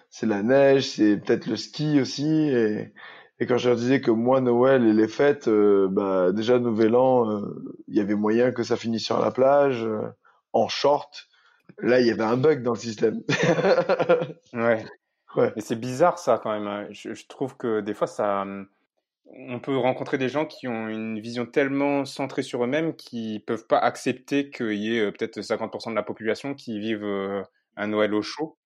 [SPEAKER 4] c'est la neige, c'est peut-être le ski aussi. Et, et quand je leur disais que moi Noël et les fêtes, bah déjà Nouvel An, il y avait moyen que ça finisse sur la plage en short. Là, il y avait un bug dans le système.
[SPEAKER 3] Ouais.
[SPEAKER 4] Ouais.
[SPEAKER 3] Mais c'est bizarre ça quand même. hein. Je, je trouve que des fois ça, hum, on peut rencontrer des gens qui ont une vision tellement centrée sur eux-mêmes qu'ils peuvent pas accepter qu'il y ait euh, peut-être 50% de la population qui vivent euh, un Noël au chaud.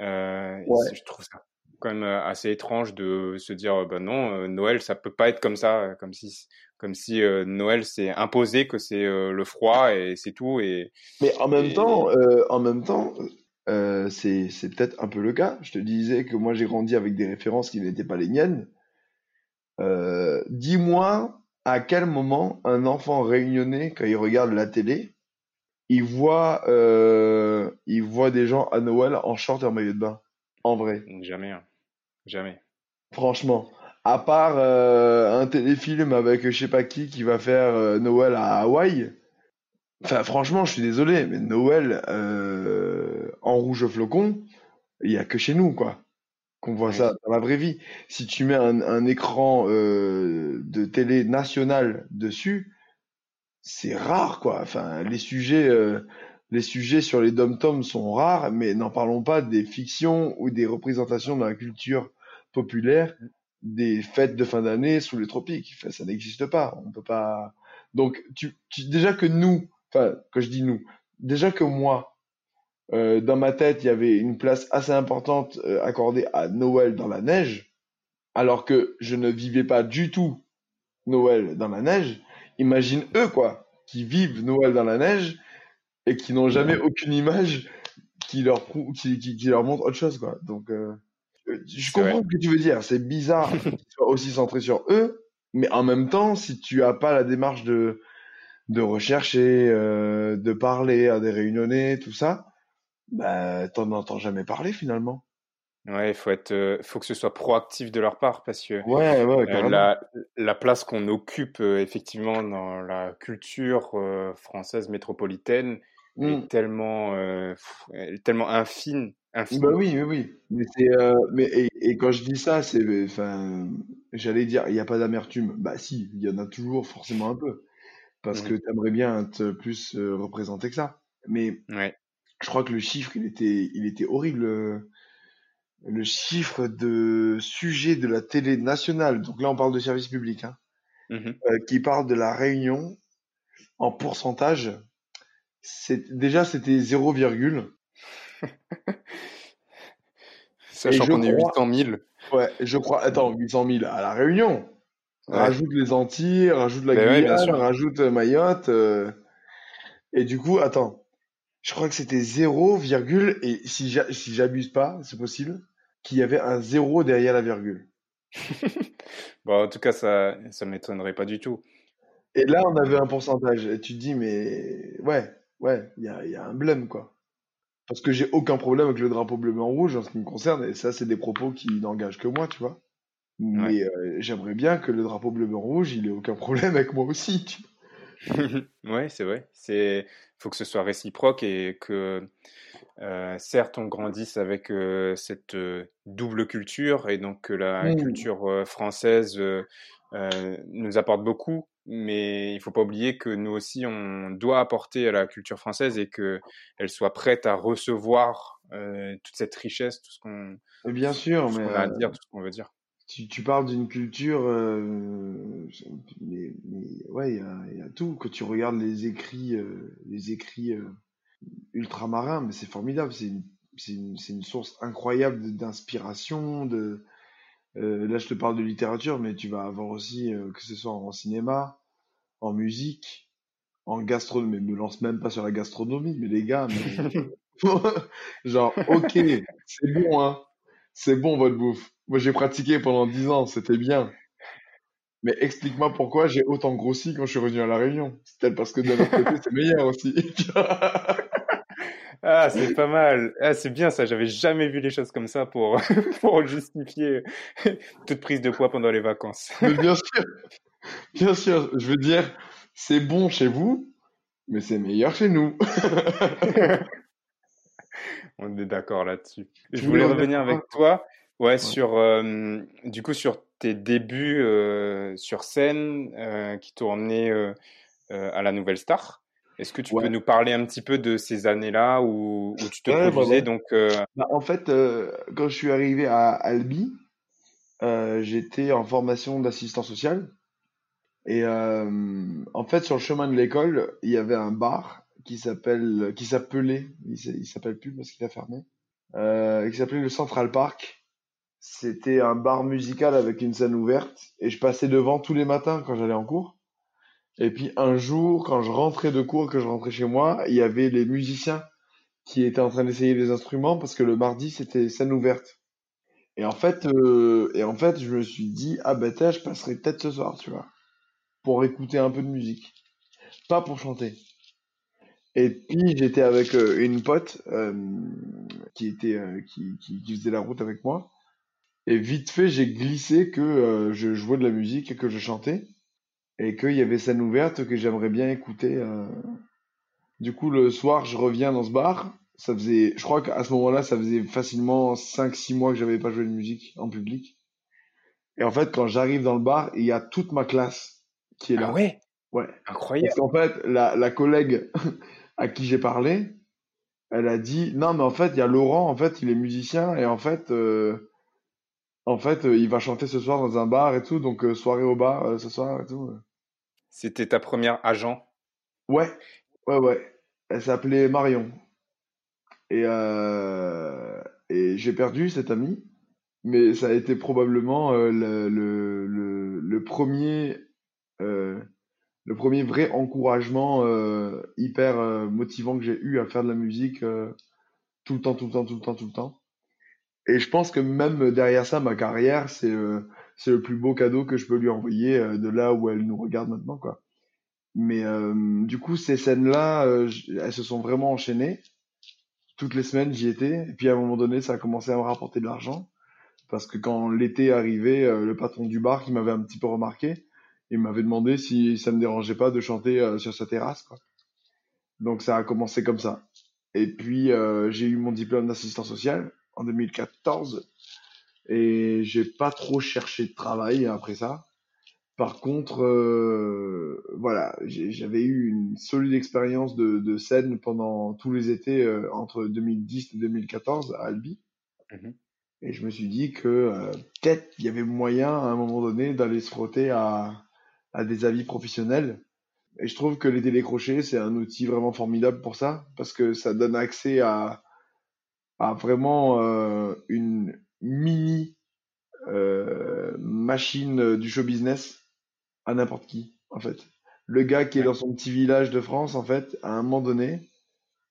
[SPEAKER 3] Euh,
[SPEAKER 4] Ouais.
[SPEAKER 3] je trouve ça quand même assez étrange de se dire bah non Noël ça peut pas être comme ça comme si comme si euh, Noël c'est imposé que c'est euh, le froid et c'est tout et,
[SPEAKER 4] Mais en même
[SPEAKER 3] et
[SPEAKER 4] temps, euh, en même temps, euh, c'est c'est peut-être un peu le cas. Je te disais que moi j'ai grandi avec des références qui n'étaient pas les miennes. Euh, dis-moi à quel moment un enfant réunionnais, quand il regarde la télé, il voit, euh, il voit des gens à Noël en short et en maillot de bain. En vrai,
[SPEAKER 3] jamais hein. jamais
[SPEAKER 4] franchement. À part euh, un téléfilm avec je sais pas qui qui va faire euh, Noël à Hawaï. Enfin, franchement, je suis désolé, mais Noël euh, en rouge flocon, il y a que chez nous, quoi, qu'on voit ça dans la vraie vie. Si tu mets un, un écran euh, de télé nationale dessus, c'est rare, quoi. Enfin, les sujets, euh, les sujets sur les dom-toms sont rares, mais n'en parlons pas des fictions ou des représentations dans la culture populaire des fêtes de fin d'année sous les tropiques. Enfin, ça n'existe pas. On peut pas. Donc, tu, tu- déjà que nous, enfin, que je dis nous, déjà que moi, euh, dans ma tête, il y avait une place assez importante euh, accordée à Noël dans la neige, alors que je ne vivais pas du tout Noël dans la neige. Imagine eux, quoi, qui vivent Noël dans la neige et qui n'ont jamais aucune image qui leur qui, qui, qui leur montre autre chose, quoi. Donc, euh, je
[SPEAKER 3] c'est vrai
[SPEAKER 4] comprends ce que tu veux dire. C'est bizarre qu'ils soient aussi centrés sur eux, mais en même temps, si tu as pas la démarche de de rechercher, euh, de parler à des réunionnais, tout ça, bah t'en entends jamais parler finalement.
[SPEAKER 3] ouais il faut être euh, faut que ce soit proactif de leur part parce que
[SPEAKER 4] Ouais, ouais,
[SPEAKER 3] Euh, la, la place qu'on occupe euh, effectivement dans la culture euh, française métropolitaine
[SPEAKER 4] Mm.
[SPEAKER 3] est tellement, euh, pff, elle est
[SPEAKER 4] Bah oui, oui, oui. Mais c'est, euh, mais et, et quand je dis ça, c'est, enfin, j'allais dire, il n'y a pas d'amertume. Bah si, il y en a toujours forcément un peu, parce que
[SPEAKER 3] Mhm.
[SPEAKER 4] t'aimerais bien être plus euh, représenté que ça. Mais
[SPEAKER 3] Ouais.
[SPEAKER 4] je crois que le chiffre, il était, il était horrible. euh, Le chiffre de sujets de la télé nationale, donc là on parle de service public, hein,
[SPEAKER 3] Mhm.
[SPEAKER 4] euh, qui parle de la Réunion en pourcentage, déjà c'était 0,
[SPEAKER 3] Sachant qu'on est 800 000.
[SPEAKER 4] Ouais, je crois. Attends, 800 000 à la Réunion. Rajoute les Antilles, rajoute la ben Guyane, rajoute euh, Mayotte. Euh. Et du coup, attends, je crois que c'était 0, et si j'abuse pas, c'est possible, qu'il y avait un 0 derrière la virgule.
[SPEAKER 3] bon, en tout cas, ça ça m'étonnerait pas du tout.
[SPEAKER 4] Et là, on avait un pourcentage. Et tu te dis, mais ouais, ouais, il y a, y a un blême, quoi. Parce que j'ai aucun problème avec le drapeau bleu, blanc, rouge en ce qui me concerne. Et ça, c'est des propos qui n'engagent que moi, tu vois. Mais euh, j'aimerais bien que le drapeau bleu, blanc, rouge, il ait aucun problème avec moi aussi. Tu
[SPEAKER 3] ouais, c'est vrai. C'est faut que ce soit réciproque et que euh, certes on grandisse avec euh, cette double culture et donc que la mmh. culture française nous apporte beaucoup, mais il faut pas oublier que nous aussi, on doit apporter à la culture française et qu'elle soit prête à recevoir euh, toute cette richesse, tout ce qu'on
[SPEAKER 4] bien sûr, mais
[SPEAKER 3] a à dire, tout ce qu'on veut dire.
[SPEAKER 4] Tu, tu parles d'une culture, euh, mais, ouais, il y a, tout. Quand tu regardes les écrits, euh, les écrits ultramarins, mais c'est formidable. C'est une, une, une, source incroyable d'inspiration, de, euh, là, je te parle de littérature, mais tu vas avoir aussi, euh, que ce soit en cinéma, en musique, en gastronomie. Mais me lance même pas sur la gastronomie, mais les gars, genre, ok, c'est bon, hein. C'est bon, votre bouffe. Moi, j'ai pratiqué pendant 10 ans, c'était bien. Mais explique-moi pourquoi j'ai autant grossi quand je suis revenu à La Réunion. C'est peut-être parce que de l'autre côté, c'est meilleur aussi.
[SPEAKER 3] Ah, c'est pas mal. Ah, c'est bien ça. J'avais jamais vu les choses comme ça pour, pour justifier toute prise de poids pendant les vacances.
[SPEAKER 4] bien sûr. Bien sûr. Je veux dire, c'est bon chez vous, mais c'est meilleur chez nous.
[SPEAKER 3] On est d'accord là-dessus. Je voulais revenir avec toi. Ouais, sur euh, du coup sur tes débuts euh, sur scène euh, qui tournaient à la Nouvelle Star. Est-ce que tu peux nous parler un petit peu de ces années-là où, où tu te ouais, produisais? donc euh...
[SPEAKER 4] bah, En fait, euh, quand je suis arrivé à Albi, euh, j'étais en formation d'assistant social. Et en fait, sur le chemin de l'école, il y avait un bar qui s'appelle, qui s'appelait, il s'appelle plus parce qu'il a fermé, qui s'appelait le Central Park. C'était un bar musical avec une scène ouverte et je passais devant tous les matins quand j'allais en cours. Et puis un jour, quand je rentrais de cours, que je rentrais chez moi, il y avait les musiciens qui étaient en train d'essayer les instruments parce que le mardi c'était scène ouverte. Et en fait, euh, et en fait, je me suis dit ah ben je passerai peut-être ce soir, tu vois, pour écouter un peu de musique, pas pour chanter. Et puis j'étais avec euh, une pote euh, qui était euh, qui, qui, qui, faisait la route avec moi. Et vite fait, j'ai glissé que je jouais de la musique et que je chantais et qu'il y avait scène ouverte que j'aimerais bien écouter. Euh. Du coup, le soir, je reviens dans ce bar. Ça faisait, je crois qu'à ce moment-là, ça faisait facilement 5-6 mois que j'avais pas joué de musique en public. Et en fait, quand j'arrive dans le bar, il y a toute ma classe qui est là.
[SPEAKER 3] Ah ouais?
[SPEAKER 4] Ouais.
[SPEAKER 3] Incroyable.
[SPEAKER 4] Parce qu'en fait, la, la collègue à qui j'ai parlé, elle a dit non, mais en fait, il y a Laurent, en fait, il est musicien et en fait, euh, en fait, euh, il va chanter ce soir dans un bar et tout, donc soirée au bar ce soir et tout.
[SPEAKER 3] C'était ta première agent?
[SPEAKER 4] Ouais, ouais, ouais. Elle s'appelait Marion. Et, euh, et j'ai perdu cette amie, mais ça a été probablement euh, le, le, le, premier, euh, le premier vrai encouragement hyper motivant que j'ai eu à faire de la musique tout le temps, tout le temps, tout le temps, tout le temps. Et je pense que même derrière ça, ma carrière, c'est c'est le plus beau cadeau que je peux lui envoyer euh, de là où elle nous regarde maintenant, quoi. Mais euh, du coup, ces scènes-là, euh, elles se sont vraiment enchaînées. Toutes les semaines, j'y étais. Et puis à un moment donné, ça a commencé à me rapporter de l'argent. Parce que quand l'été arrivait, le patron du bar, qui m'avait un petit peu remarqué, il m'avait demandé si ça me dérangeait pas de chanter sur sa terrasse. Quoi. Donc ça a commencé comme ça. Et puis j'ai eu mon diplôme d'assistant social en 2014 et j'ai pas trop cherché de travail après ça. Par contre, euh, voilà, j'avais eu une solide expérience de, de, scène pendant tous les étés euh, entre 2010 et 2014 à Albi. Mhm. Et je me suis dit que euh, peut-être il y avait moyen à un moment donné d'aller se frotter à, à des avis professionnels. Et je trouve que les télécrochets, c'est un outil vraiment formidable pour ça, parce que ça donne accès à, à vraiment euh, une mini euh, machine du show business à n'importe qui, en fait. Le gars qui est dans son petit village de France, en fait, à un moment donné,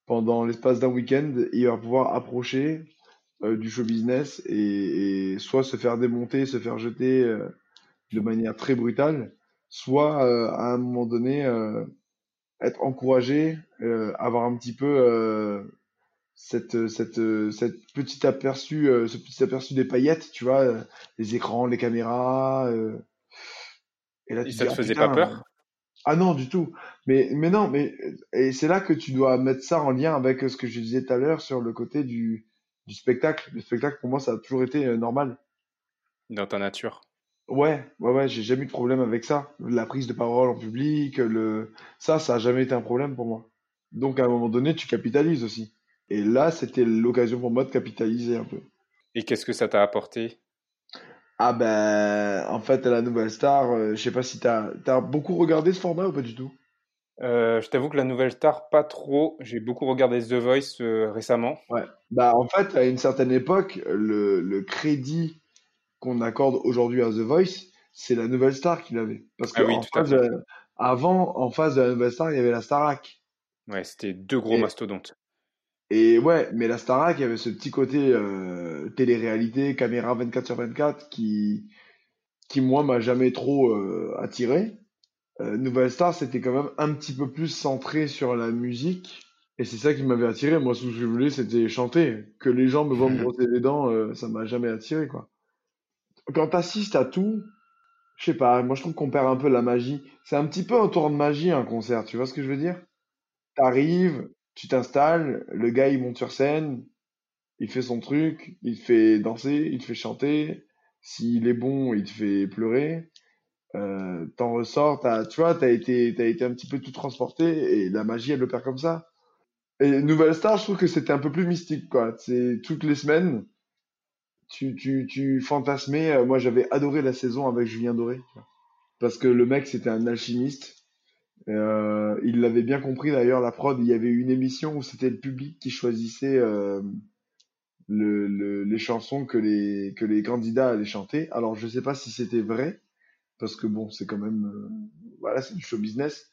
[SPEAKER 4] pendant l'espace d'un week-end, il va pouvoir approcher euh, du show business et, et, soit se faire démonter, se faire jeter euh, de manière très brutale, soit euh, à un moment donné euh, être encouragé, euh, avoir un petit peu cette, cette, cette petit aperçu, ce petit aperçu des paillettes, tu vois, les écrans, les caméras.
[SPEAKER 3] et là, tu ça te ah, faisait pas peur?
[SPEAKER 4] Ah non, du tout. Mais, mais non, mais et c'est là que tu dois mettre ça en lien avec ce que je disais tout à l'heure sur le côté du, du spectacle. Le spectacle, pour moi, ça a toujours été normal.
[SPEAKER 3] Dans ta nature.
[SPEAKER 4] Ouais, ouais, ouais, j'ai jamais eu de problème avec ça. La prise de parole en public, le... ça, ça a jamais été un problème pour moi. Donc à un moment donné, tu capitalises aussi. Et là, c'était l'occasion pour moi de capitaliser un peu.
[SPEAKER 3] Et qu'est-ce que ça t'a apporté?
[SPEAKER 4] Ah ben, en fait, à la Nouvelle Star, euh, je sais pas si t'as as beaucoup regardé ce format ou pas du tout?
[SPEAKER 3] Euh, je t'avoue que la Nouvelle Star, pas trop. J'ai beaucoup regardé The Voice euh, récemment.
[SPEAKER 4] Ouais. Bah en fait, à une certaine époque, le, le crédit qu'on accorde aujourd'hui à The Voice, c'est la nouvelle star qu'il avait. Parce que ah avant, en face de la nouvelle star, il y avait la Starac.
[SPEAKER 3] Ouais, c'était deux gros mastodontes.
[SPEAKER 4] Et ouais, mais la Starac, il y avait ce petit côté euh, télé-réalité, caméra 24 sur 24 qui, qui moi, m'a jamais trop euh, attiré. Euh, Nouvelle Star, c'était quand même un petit peu plus centré sur la musique. Et c'est ça qui m'avait attiré. Moi, ce que je voulais, c'était chanter. Que les gens me voient me brosser les dents, euh, ça m'a jamais attiré, quoi quand t'assistes à tout, je sais pas, moi je trouve qu'on perd un peu la magie. C'est un petit peu un tour de magie un concert, tu vois ce que je veux dire? T'arrives, tu t'installes, le gars il monte sur scène, il fait son truc, il te fait danser, il te fait chanter. S'il est bon, il te fait pleurer. Euh, T'en ressors, as, tu vois, t'as été, as été un petit peu tout transporté et la magie elle opère comme ça. Et Nouvelle Star, je trouve que c'était un peu plus mystique, quoi. C'est toutes les semaines, tu, tu, tu fantasmais. Euh, moi, j'avais adoré la saison avec Julien Doré. Parce que le mec, c'était un alchimiste. Euh, il l'avait bien compris d'ailleurs, la prod. Il y avait une émission où c'était le public qui choisissait euh, le, le, les chansons que les, que les candidats allaient chanter. Alors, je sais pas si c'était vrai, parce que bon, c'est quand même. Euh, voilà, c'est du show business.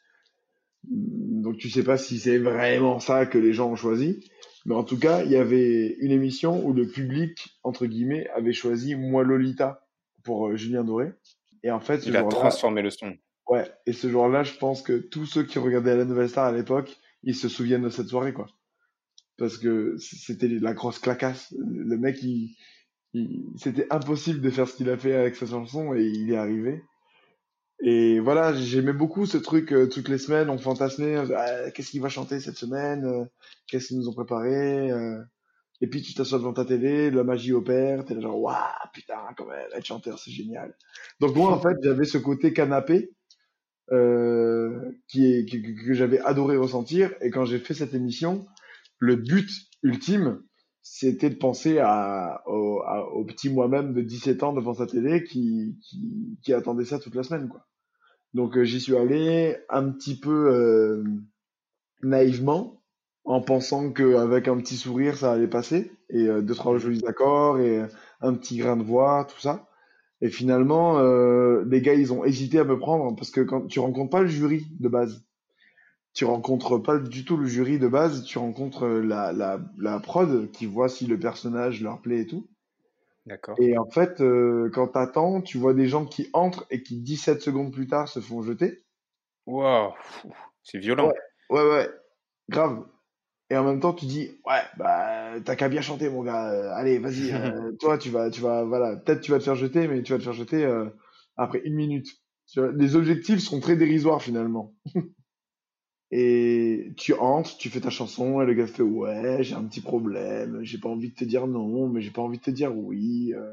[SPEAKER 4] Donc, tu sais pas si c'est vraiment ça que les gens ont choisi. Mais en tout cas, il y avait une émission où le public, entre guillemets, avait choisi Moi Lolita pour euh, Julien Doré. Et en fait,
[SPEAKER 3] il a transformé le son.
[SPEAKER 4] Ouais, et ce jour-là, je pense que tous ceux qui regardaient la Nouvelle Star à l'époque, ils se souviennent de cette soirée, quoi. Parce que c'était la grosse clacasse. Le mec, il, c'était impossible de faire ce qu'il a fait avec sa chanson et il est arrivé. Et voilà, j'aimais beaucoup ce truc euh, toutes les semaines, on fantasmait, ah, qu'est-ce qu'il va chanter cette semaine, euh, qu'est-ce qu'ils nous ont préparé. Euh. Et puis tu t'assois devant ta télé, la magie opère, t'es genre, waouh, putain, quand même, être chanteur, c'est génial. Donc moi, en fait, j'avais ce côté canapé qui est, que, j'avais adoré ressentir. Et quand j'ai fait cette émission, le but ultime, c'était de penser au, petit moi-même de 17 ans devant sa télé qui, qui, qui attendait ça toute la semaine, quoi. Donc euh, j'y suis allé un petit peu euh, naïvement, en pensant qu'avec un petit sourire ça allait passer, et euh, deux trois jolis accords et un petit grain de voix, tout ça. Et finalement, les gars ils ont hésité à me prendre parce que quand tu rencontres pas le jury de base, tu rencontres pas du tout le jury de base, tu rencontres la, la, la prod qui voit si le personnage leur plaît et tout.
[SPEAKER 3] D'accord.
[SPEAKER 4] Et en fait, euh, quand t'attends, tu vois des gens qui entrent et qui 17 secondes plus tard se font jeter.
[SPEAKER 3] Waouh, c'est violent.
[SPEAKER 4] Ouais, ouais, ouais, grave. Et en même temps, tu dis, ouais, bah, t'as qu'à bien chanter, mon gars. Euh, allez, vas-y, euh, toi, tu vas, tu vas, voilà, peut-être tu vas te faire jeter, mais tu vas te faire jeter après une minute. les objectifs sont très dérisoires finalement. Et tu entres, tu fais ta chanson, et le gars fait ouais, j'ai un petit problème, j'ai pas envie de te dire non, mais j'ai pas envie de te dire oui. Euh.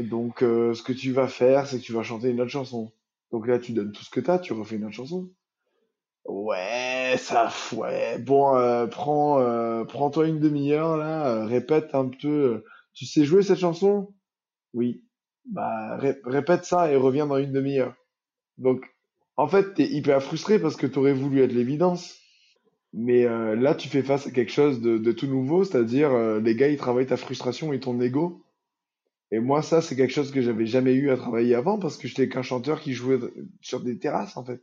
[SPEAKER 4] Donc, euh, ce que tu vas faire, c'est que tu vas chanter une autre chanson. Donc là, tu donnes tout ce que t'as, tu refais une autre chanson. Ouais, ça, ouais. Bon, euh, prends, prends-toi une demi-heure là, répète un peu. Tu sais jouer cette chanson? Oui. Bah, répète ça et reviens dans une demi-heure. Donc, en fait, t'es hyper frustré parce que t'aurais voulu être l'évidence. Mais euh, là, tu fais face à quelque chose de, de tout nouveau, c'est-à-dire euh, les gars, ils travaillent ta frustration et ton ego. Et moi, ça, c'est quelque chose que j'avais jamais eu à travailler avant parce que j'étais qu'un chanteur qui jouait sur des terrasses, en fait.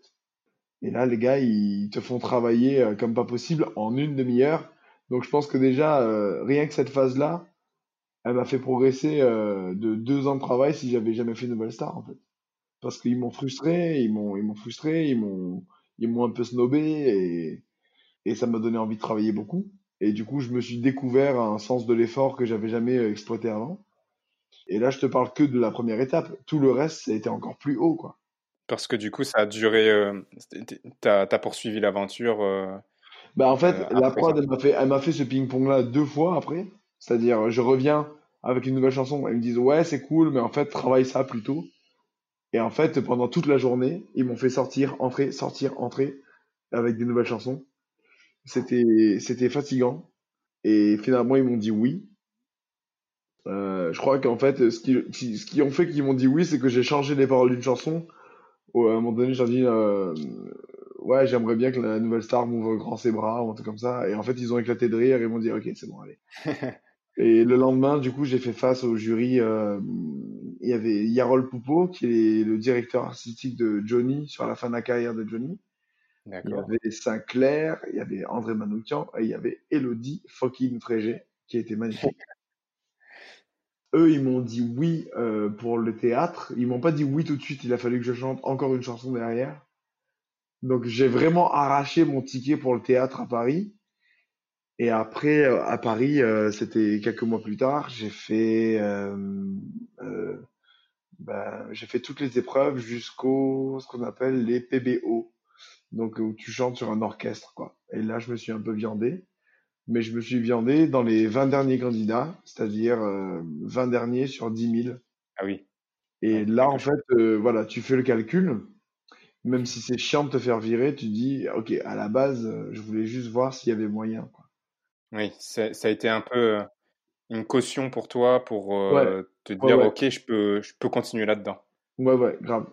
[SPEAKER 4] Et là, les gars, ils te font travailler euh, comme pas possible en une demi-heure. Donc, je pense que déjà, euh, rien que cette phase-là, elle m'a fait progresser euh, de deux ans de travail si j'avais jamais fait Nouvelle Star, en fait. Parce qu'ils m'ont frustré, ils m'ont, ils m'ont frustré, ils m'ont, ils m'ont un peu snobé et, et ça m'a donné envie de travailler beaucoup. Et du coup, je me suis découvert un sens de l'effort que j'avais jamais exploité avant. Et là, je te parle que de la première étape. Tout le reste, ça a été encore plus haut, quoi.
[SPEAKER 3] Parce que du coup, ça a duré. Euh, t'as as poursuivi l'aventure. Euh,
[SPEAKER 4] Bah, en fait,
[SPEAKER 3] euh,
[SPEAKER 4] la prod,
[SPEAKER 3] ça.
[SPEAKER 4] elle m'a fait, elle m'a fait ce ping-pong-là deux fois après. C'est-à-dire, je reviens avec une nouvelle chanson. Ils me disent, ouais, c'est cool, mais en fait, travaille ça plutôt. Et en fait, pendant toute la journée, ils m'ont fait sortir, entrer, sortir, entrer avec des nouvelles chansons. C'était, c'était fatigant. Et finalement, ils m'ont dit oui. Euh, je crois qu'en fait, ce qui- ce qui ont fait qu'ils m'ont dit oui, c'est que j'ai changé les paroles d'une chanson. Au- à un moment donné, j'ai dit, euh, ouais, j'aimerais bien que la nouvelle star m'ouvre grand ses bras ou un truc comme ça. Et en fait, ils ont éclaté de rire et ils m'ont dit, ok, c'est bon, allez. Et le lendemain, du coup, j'ai fait face au jury. euh, il y avait Yarol Poupeau, qui est le directeur artistique de Johnny sur la fin de la carrière de Johnny. Il y avait Sinclair, il y avait André Manoukian et il y avait Elodie fucking Frégé, qui était magnifique. Eux, ils m'ont dit oui euh, pour le théâtre. Ils m'ont pas dit oui tout de suite. Il a fallu que je chante encore une chanson derrière. Donc j'ai vraiment arraché mon ticket pour le théâtre à Paris. Et après, euh, à Paris, euh, c'était quelques mois plus tard, j'ai fait, ben, j'ai fait toutes les épreuves jusqu'au ce qu'on appelle les PBO. Donc où tu chantes sur un orchestre, quoi. Et là, je me suis un peu viandé. Mais je me suis viandé dans les 20 derniers candidats, c'est-à-dire euh, 20 derniers sur 10 000.
[SPEAKER 3] Ah oui.
[SPEAKER 4] Et
[SPEAKER 3] Ouais,
[SPEAKER 4] là, en fait, euh, voilà, tu fais le calcul. Même si c'est chiant de te faire virer, tu dis, ok, à la base, euh, je voulais juste voir s'il y avait moyen, quoi.
[SPEAKER 3] Oui, ça a été un peu euh, une caution pour toi pour
[SPEAKER 4] Ouais,
[SPEAKER 3] euh, te dire,
[SPEAKER 4] ouais,
[SPEAKER 3] ok, je peux, je peux continuer là-dedans.
[SPEAKER 4] ouais, ouais, grave.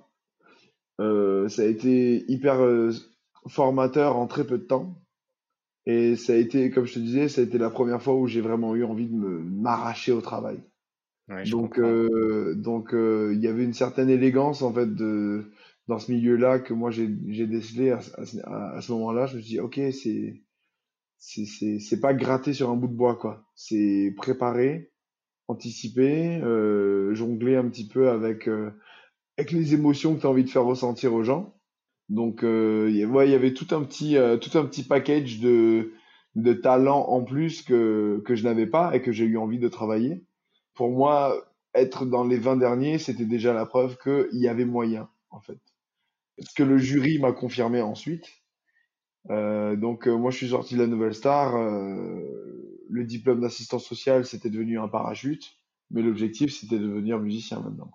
[SPEAKER 4] Euh, ça a été hyper euh, formateur en très peu de temps. Et ça a été, comme je te disais, ça a été la première fois où j'ai vraiment eu envie de me m'arracher au travail. Donc, euh, donc, euh, il y avait une certaine élégance en fait de dans ce milieu-là que moi j'ai décelé à, ce- à, ce à- à ce moment-là. Je me suis dit, ok, c'est c'est c'est c'est pas gratter sur un bout de bois quoi. C'est préparer, anticiper, euh, jongler un petit peu avec avec les émotions que tu as envie de faire ressentir aux gens. Donc, euh, il y, avait tout un petit, euh, tout un petit package de, de talents en plus que, que je n'avais pas et que j'ai eu envie de travailler. Pour moi, être dans les 20 derniers, c'était déjà la preuve qu'il y avait moyen, en fait. Ce que le jury m'a confirmé ensuite. Euh, donc, euh, moi, je suis sorti de la Nouvelle Star. euh, le diplôme d'assistant social, c'était devenu un parachute. Mais l'objectif, c'était de devenir musicien maintenant.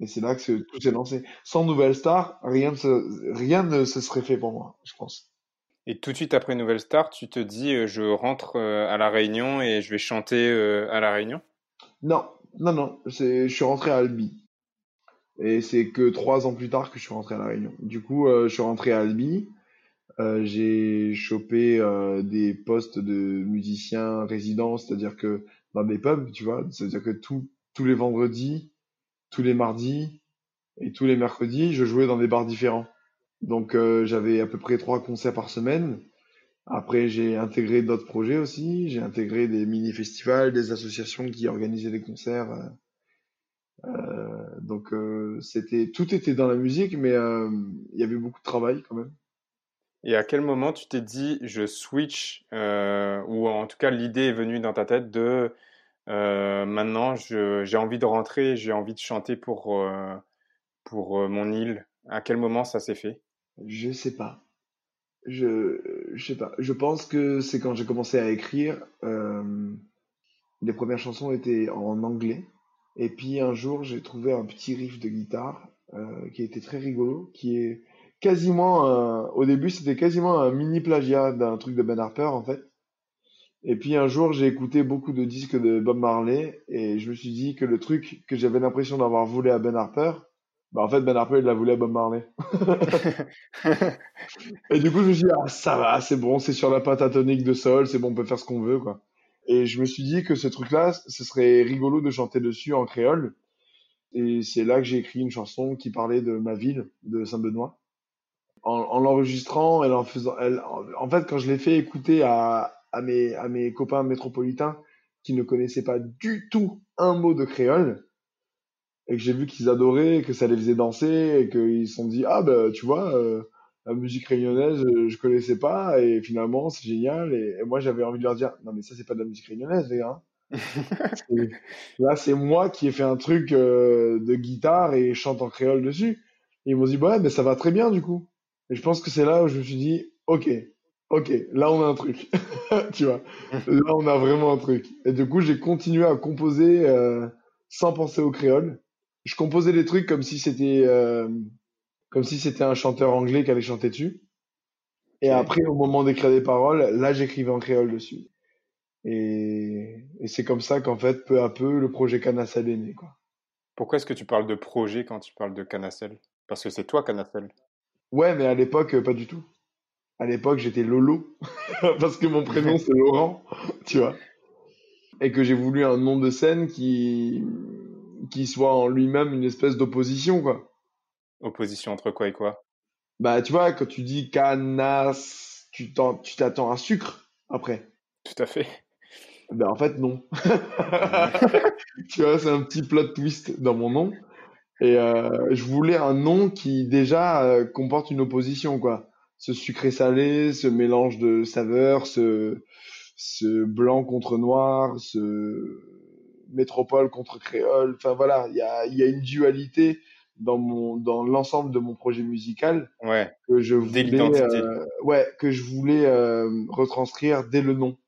[SPEAKER 4] Et c'est là que tout s'est lancé. Sans Nouvelle Star, rien ne, se, rien ne se serait fait pour moi, je pense.
[SPEAKER 3] Et tout de suite après Nouvelle Star, tu te dis, euh, je rentre euh, à La Réunion et je vais chanter euh, à La Réunion?
[SPEAKER 4] Non, non, non. Je suis rentré à Albi. Et c'est que trois ans plus tard que je suis rentré à La Réunion. Du coup, je suis rentré à Albi. J'ai chopé des postes de musicien résident, c'est-à-dire que dans des pubs, tu vois, c'est-à-dire que tout, tous les vendredis, tous les mardis et tous les mercredis, je jouais dans des bars différents. Donc euh, j'avais à peu près trois concerts par semaine. Après, j'ai intégré d'autres projets aussi. J'ai intégré des mini-festivals, des associations qui organisaient des concerts. euh, euh, donc c'était tout était dans la musique, mais il y avait beaucoup de travail quand même.
[SPEAKER 3] Et à quel moment tu t'es dit, je switch, ou en tout cas l'idée est venue dans ta tête de euh, maintenant j'ai envie de rentrer, j'ai envie de chanter pour, euh, pour euh, mon île. À quel moment ça s'est fait?
[SPEAKER 4] Je sais pas. Je, sais pas. Je pense que c'est quand j'ai commencé à écrire. les premières chansons étaient en anglais. Et puis un jour, j'ai trouvé un petit riff de guitare qui était très rigolo, qui est quasiment, au début, c'était quasiment un mini plagiat d'un truc de Ben Harper en fait. Et puis un jour, j'ai écouté beaucoup de disques de Bob Marley et je me suis dit que le truc que j'avais l'impression d'avoir volé à Ben Harper, Bah, en fait, Ben Harper, il la voulait à Bob Marley. et du coup, je me suis dit, ah, ça va, c'est bon, c'est sur la pentatonique de sol, c'est bon, on peut faire ce qu'on veut, quoi. Et je me suis dit que ce truc-là, ce serait rigolo de chanter dessus en créole. Et c'est là que j'ai écrit une chanson qui parlait de ma ville, de Saint-Benoît. En, en l'enregistrant, elle en faisant, elle, en fait, quand je l'ai fait écouter à, à mes, à mes copains métropolitains qui ne connaissaient pas du tout un mot de créole, et que j'ai vu qu'ils adoraient, que ça les faisait danser, et qu'ils se sont dit, ah ben, tu vois, euh, la musique réunionnaise, euh, je connaissais pas, et finalement, c'est génial. Et, moi, j'avais envie de leur dire, non, mais ça, c'est pas de la musique réunionnaise, les gars. là, c'est moi qui ai fait un truc euh, de guitare et chante en créole dessus. Et ils m'ont dit, ouais, mais ça va très bien, du coup. Et je pense que c'est là où je me suis dit, ok, ok, là, on a un truc. tu vois, là, on a vraiment un truc. Et du coup, j'ai continué à composer euh, sans penser au créole. Je composais des trucs comme si c'était comme si c'était un chanteur anglais qui allait chanter dessus. Et après, au moment d'écrire des paroles, là, j'écrivais en créole dessus. Et, et c'est comme ça qu'en fait, peu à peu, le projet Canacel est né. Quoi.
[SPEAKER 3] Pourquoi est-ce que tu parles de projet quand tu parles de Canacel? Parce que c'est toi Canacel.
[SPEAKER 4] Ouais, mais à l'époque, pas du tout. À l'époque, j'étais Lolo, parce que mon prénom c'est Laurent, tu vois. Et que j'ai voulu un nom de scène qui, qui soit en lui-même une espèce d'opposition, quoi.
[SPEAKER 3] Opposition entre quoi et quoi?
[SPEAKER 4] Bah, tu vois, quand tu dis canas, tu t'attends à sucre après.
[SPEAKER 3] Tout à fait.
[SPEAKER 4] Ben, en fait, non. tu vois, c'est un petit plot twist dans mon nom. Et euh, je voulais un nom qui déjà euh, comporte une opposition, quoi. Ce sucré-salé, ce mélange de saveurs, ce, ce blanc contre noir, ce métropole contre créole. Enfin voilà, il y a, y a une dualité dans mon dans l'ensemble de mon projet musical
[SPEAKER 3] ouais.
[SPEAKER 4] que je voulais euh, ouais que je voulais euh, retranscrire dès le nom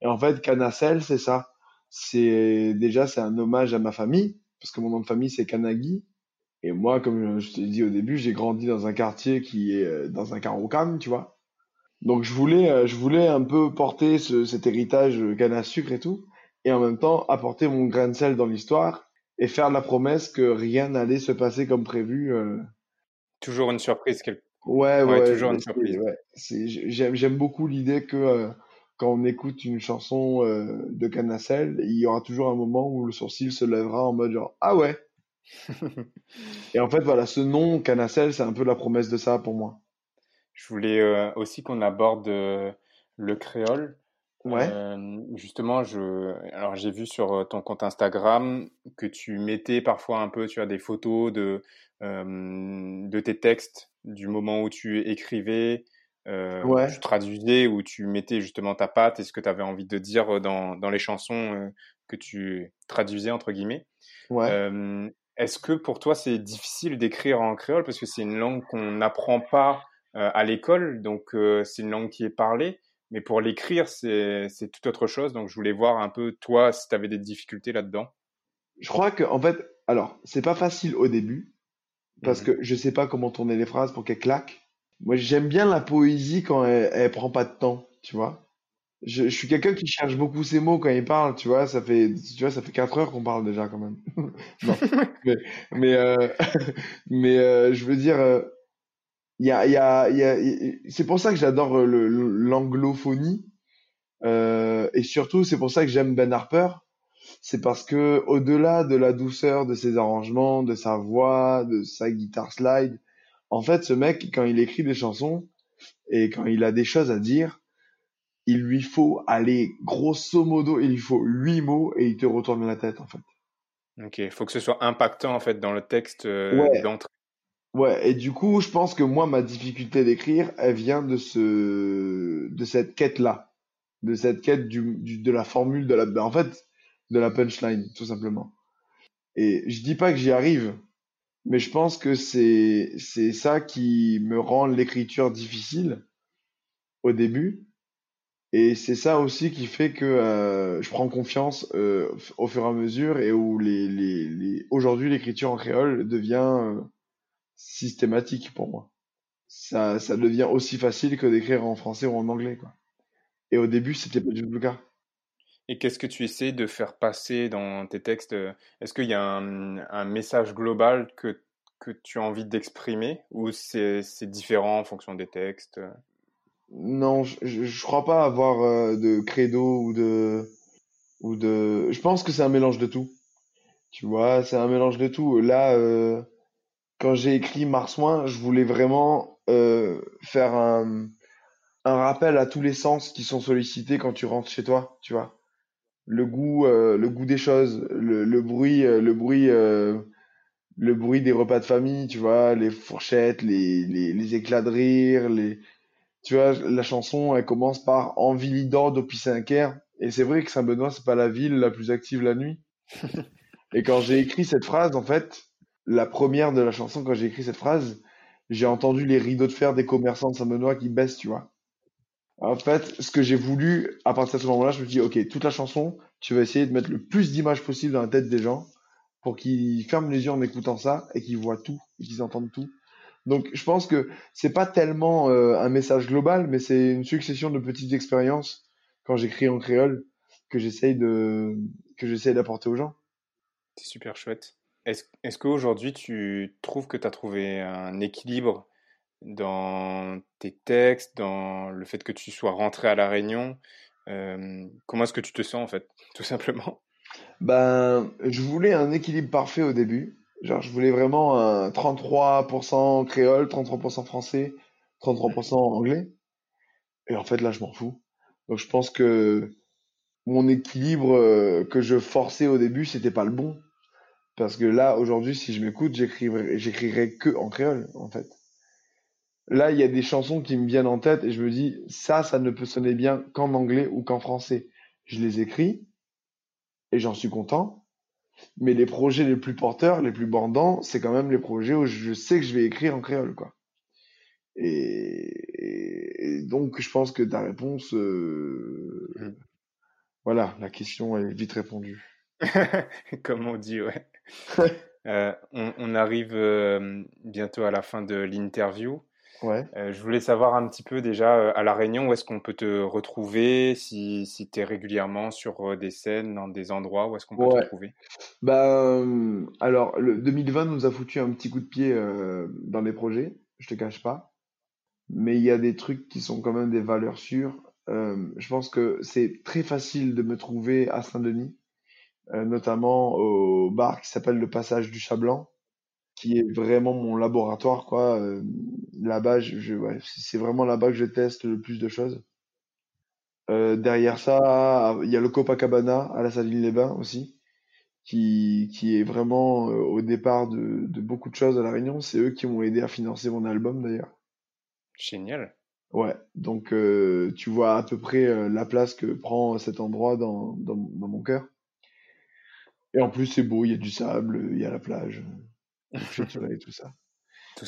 [SPEAKER 4] et en fait Canacel c'est ça c'est déjà c'est un hommage à ma famille parce que mon nom de famille c'est Kanagi et moi comme je t'ai dit au début j'ai grandi dans un quartier qui est euh, dans un carocam tu vois donc je voulais je voulais un peu porter ce, cet héritage canne à sucre et tout et en même temps apporter mon grain de sel dans l'histoire et faire la promesse que rien n'allait se passer comme prévu. Euh.
[SPEAKER 3] Toujours une surprise.
[SPEAKER 4] Ouais, ouais, toujours une surprise. Ouais. J'aime beaucoup l'idée que euh, quand on écoute une chanson euh, de Canacel, il y aura toujours un moment où le sourcil se lèvera en mode genre ah ouais. et en fait voilà, ce nom Canacel, c'est un peu la promesse de ça pour moi.
[SPEAKER 3] Je voulais aussi qu'on aborde le créole
[SPEAKER 4] Ouais.
[SPEAKER 3] justement, je, alors j'ai vu sur ton compte Instagram que tu mettais parfois un peu, tu as des photos de, de tes textes, du moment où tu écrivais, euh, où tu traduisais, où tu mettais justement ta patte et ce que tu avais envie de dire dans, dans les chansons que tu traduisais entre guillemets.
[SPEAKER 4] Ouais.
[SPEAKER 3] Est-ce que pour toi c'est difficile d'écrire en créole parce que c'est une langue qu'on n'apprend pas à l'école, donc c'est une langue qui est parlée. Mais pour l'écrire, c'est tout autre chose. Donc, je voulais voir un peu, toi, si tu avais des difficultés là-dedans.
[SPEAKER 4] Je crois que, en fait, alors, c'est pas facile au début, parce mmh que je sais pas comment tourner les phrases pour qu'elles claquent. Moi, j'aime bien la poésie quand elle, elle prend pas de temps, tu vois? Je, je suis quelqu'un qui cherche beaucoup ses mots quand il parle, tu vois. Ça fait, tu vois, ça fait quatre heures qu'on parle déjà quand même. non, mais, mais, euh, mais euh, je veux dire, euh, il y a, y a, y a, c'est pour ça que j'adore euh, l'anglophonie. Euh, et surtout, c'est pour ça que j'aime Ben Harper. C'est parce que au-delà de la douceur de ses arrangements, de sa voix, de sa guitare slide, en fait, ce mec, quand il écrit des chansons et quand il a des choses à dire, il lui faut aller grosso modo, il lui faut huit mots et il te retourne la tête en fait.
[SPEAKER 3] Ok, il faut que ce soit impactant en fait dans le texte euh, d'entrée.
[SPEAKER 4] Ouais, et du coup, je pense que moi, ma difficulté d'écrire, elle vient de ce, de cette quête-là, de cette quête du, du, de la formule de la, en fait, de la punchline, tout simplement. Et je dis pas que j'y arrive, mais je pense que c'est, c'est ça qui me rend l'écriture difficile au début. Et c'est ça aussi qui fait que euh, je prends confiance euh, au fur et à mesure et où aujourd'hui l'écriture en créole devient euh, systématique pour moi. Ça, devient aussi facile que d'écrire en français ou en anglais. Et au début, c'était pas du tout le cas.
[SPEAKER 3] Et qu'est-ce que tu essaies de faire passer dans tes textes Est-ce qu'il y a un, un, message global que, que tu as envie d'exprimer ou c'est différent en fonction des textes?
[SPEAKER 4] Non, je, je, crois pas avoir euh, de credo ou de. Je pense que c'est un mélange de tout. Tu vois, c'est un mélange de tout. Là, euh, quand j'ai écrit Marsouin, je voulais vraiment euh, faire un, rappel à tous les sens qui sont sollicités quand tu rentres chez toi, tu vois. Le goût, des choses, le, bruit, des repas de famille, tu vois, les fourchettes, les éclats de rire, les, tu vois, la chanson, elle commence par Envie d'or depuis Saint-Caire. Et c'est vrai que Saint-Benoît, c'est pas la ville la plus active la nuit. et quand j'ai écrit cette phrase, en fait, la première de la chanson, quand j'ai écrit cette phrase, j'ai entendu les rideaux de fer des commerçants de Saint-Benoît qui baissent, tu vois. En fait, ce que j'ai voulu, à partir de ce moment-là, je me dis, ok, toute la chanson, tu vas essayer de mettre le plus d'images possible dans la tête des gens pour qu'ils ferment les yeux en écoutant ça et qu'ils voient tout et qu'ils entendent tout. Donc, je pense que c'est pas tellement euh, un message global, mais c'est une succession de petites expériences quand j'écris en créole que j'essaye de que j'essaye d'apporter aux gens.
[SPEAKER 3] C'est super chouette. Est-ce est qu'aujourd'hui tu trouves que tu as trouvé un équilibre dans tes textes, dans le fait que tu sois rentré à La Réunion? Euh, Comment est-ce que tu te sens en fait, tout simplement?
[SPEAKER 4] Ben, je voulais un équilibre parfait au début. Genre, je voulais vraiment un 33% créole, 33% français, 33% anglais. Et en fait, là, je m'en fous. Donc, je pense que mon équilibre euh, que je forçais au début, c'était pas le bon. Parce que là, aujourd'hui, si je m'écoute, j'écrirai, que en créole, en fait. Là, il y a des chansons qui me viennent en tête et je me dis, ça, ça ne peut sonner bien qu'en anglais ou qu'en français. Je les écris et j'en suis content. Mais les projets les plus porteurs, les plus bandants, c'est quand même les projets où je sais que je vais écrire en créole, quoi. Et, donc, je pense que ta réponse, euh, mmh. voilà, la question est vite répondue.
[SPEAKER 3] Comme on dit, ouais. euh, on, on, arrive euh, bientôt à la fin de l'interview.
[SPEAKER 4] Ouais.
[SPEAKER 3] Euh, je voulais savoir un petit peu déjà euh, à La Réunion où est-ce qu'on peut te retrouver, si, si tu es régulièrement sur euh, des scènes, dans des endroits, où est-ce qu'on peut te retrouver?
[SPEAKER 4] Bah, Alors, le 2020 nous a foutu un petit coup de pied dans les projets, je te cache pas. Mais il y a des trucs qui sont quand même des valeurs sûres. je pense que c'est très facile de me trouver à Saint-Denis, notamment au bar qui s'appelle le Passage du Chat Blanc qui est vraiment mon laboratoire quoi euh, là-bas je, ouais, c'est vraiment là-bas que je teste le plus de choses. Euh, derrière ça il y a le Copacabana à la Saline les Bains aussi qui qui est vraiment euh, au départ de, de beaucoup de choses à la Réunion. C'est eux qui m'ont aidé à financer mon album d'ailleurs.
[SPEAKER 3] Génial.
[SPEAKER 4] Ouais donc tu vois à peu près la place que prend cet endroit dans dans, dans mon cœur. Et en plus c'est beau il y a du sable il y a la plage et tout ça.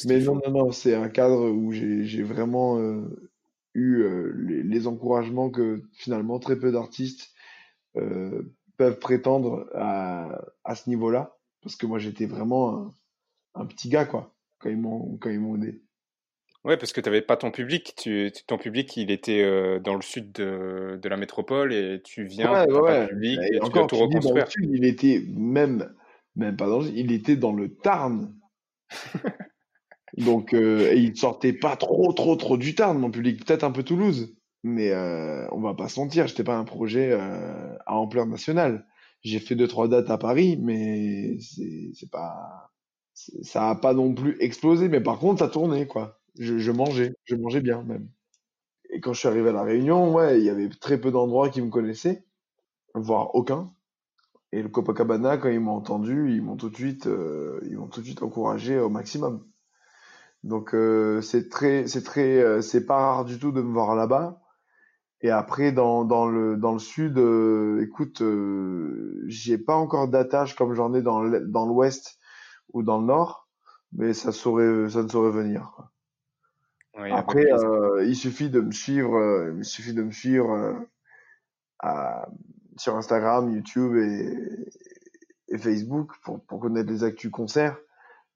[SPEAKER 4] Mais non, non, non, c'est un cadre où j'ai vraiment euh, eu euh, les, les, encouragements que finalement très peu d'artistes euh, peuvent prétendre à, à ce niveau-là. Parce que moi, j'étais vraiment un, un, petit gars, quoi, quand ils m'ont aidé.
[SPEAKER 3] Ouais, parce que tu n'avais pas ton public. Tu, ton public, il était euh, dans le sud de, de, la métropole et tu viens,
[SPEAKER 4] ouais, ouais,
[SPEAKER 3] pas public, et, et tu dois tout reconstruire.
[SPEAKER 4] Dans le sud, il était même même pas dans il était dans le Tarn. Donc, euh, et il sortait pas trop, trop, trop du Tarn, mon public. Peut-être un peu Toulouse. Mais euh, on va pas se mentir, j'étais pas un projet euh, à ampleur nationale. J'ai fait deux, trois dates à Paris, mais c'est pas. Ça a pas non plus explosé. Mais par contre, ça tournait, quoi. Je, je mangeais. Je mangeais bien, même. Et quand je suis arrivé à La Réunion, ouais, il y avait très peu d'endroits qui me connaissaient, voire aucun. Et le Copacabana, quand ils m'ont entendu, ils m'ont tout de suite, euh, ils m'ont tout de suite encouragé au maximum. Donc euh, c'est très, c'est très, euh, c'est pas rare du tout de me voir là-bas. Et après dans, dans le dans le sud, euh, écoute, euh, j'ai pas encore d'attache comme j'en ai dans dans l'ouest ou dans le nord, mais ça saurait, ça ne saurait venir. Quoi. Oui, après, il suffit de me suivre, il suffit de me suivre à sur Instagram, YouTube et, et Facebook pour, pour, connaître les actus concerts.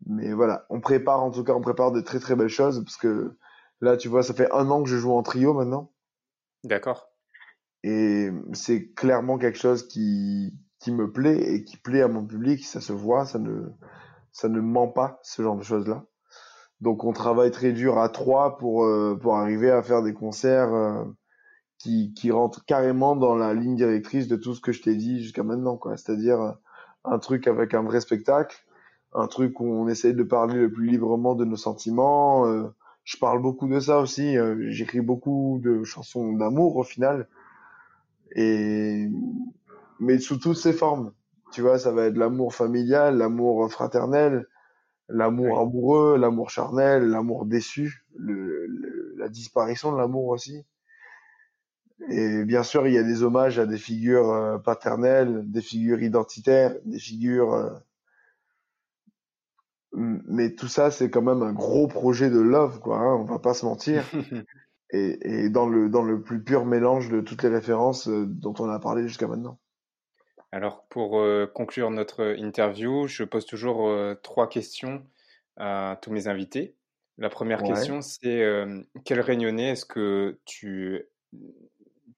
[SPEAKER 4] Mais voilà, on prépare en tout cas, on prépare de très très belles choses parce que là, tu vois, ça fait un an que je joue en trio maintenant.
[SPEAKER 3] D'accord.
[SPEAKER 4] Et c'est clairement quelque chose qui, qui me plaît et qui plaît à mon public. Ça se voit, ça ne, ça ne ment pas ce genre de choses là. Donc on travaille très dur à trois pour euh, pour arriver à faire des concerts euh, qui qui rentrent carrément dans la ligne directrice de tout ce que je t'ai dit jusqu'à maintenant quoi. C'est-à-dire euh, un truc avec un vrai spectacle, un truc où on essaye de parler le plus librement de nos sentiments. je parle beaucoup de ça aussi. J'écris beaucoup de chansons d'amour au final. Et mais sous toutes ses formes. Tu vois, ça va être l'amour familial, l'amour fraternel, l'amour amoureux, l'amour charnel, l'amour déçu, le, la disparition de l'amour aussi. Et bien sûr, il y a des hommages à des figures euh, paternelles, des figures identitaires, des figures. Euh, mais tout ça, c'est quand même un gros projet de love, quoi. Hein, on va pas se mentir. et, et dans le dans le plus pur mélange de toutes les références euh, dont on a parlé jusqu'à maintenant.
[SPEAKER 3] Alors, pour euh, conclure notre interview, je pose toujours euh, trois questions à tous mes invités. La première question, c'est euh, quel réunionnais est-ce que tu,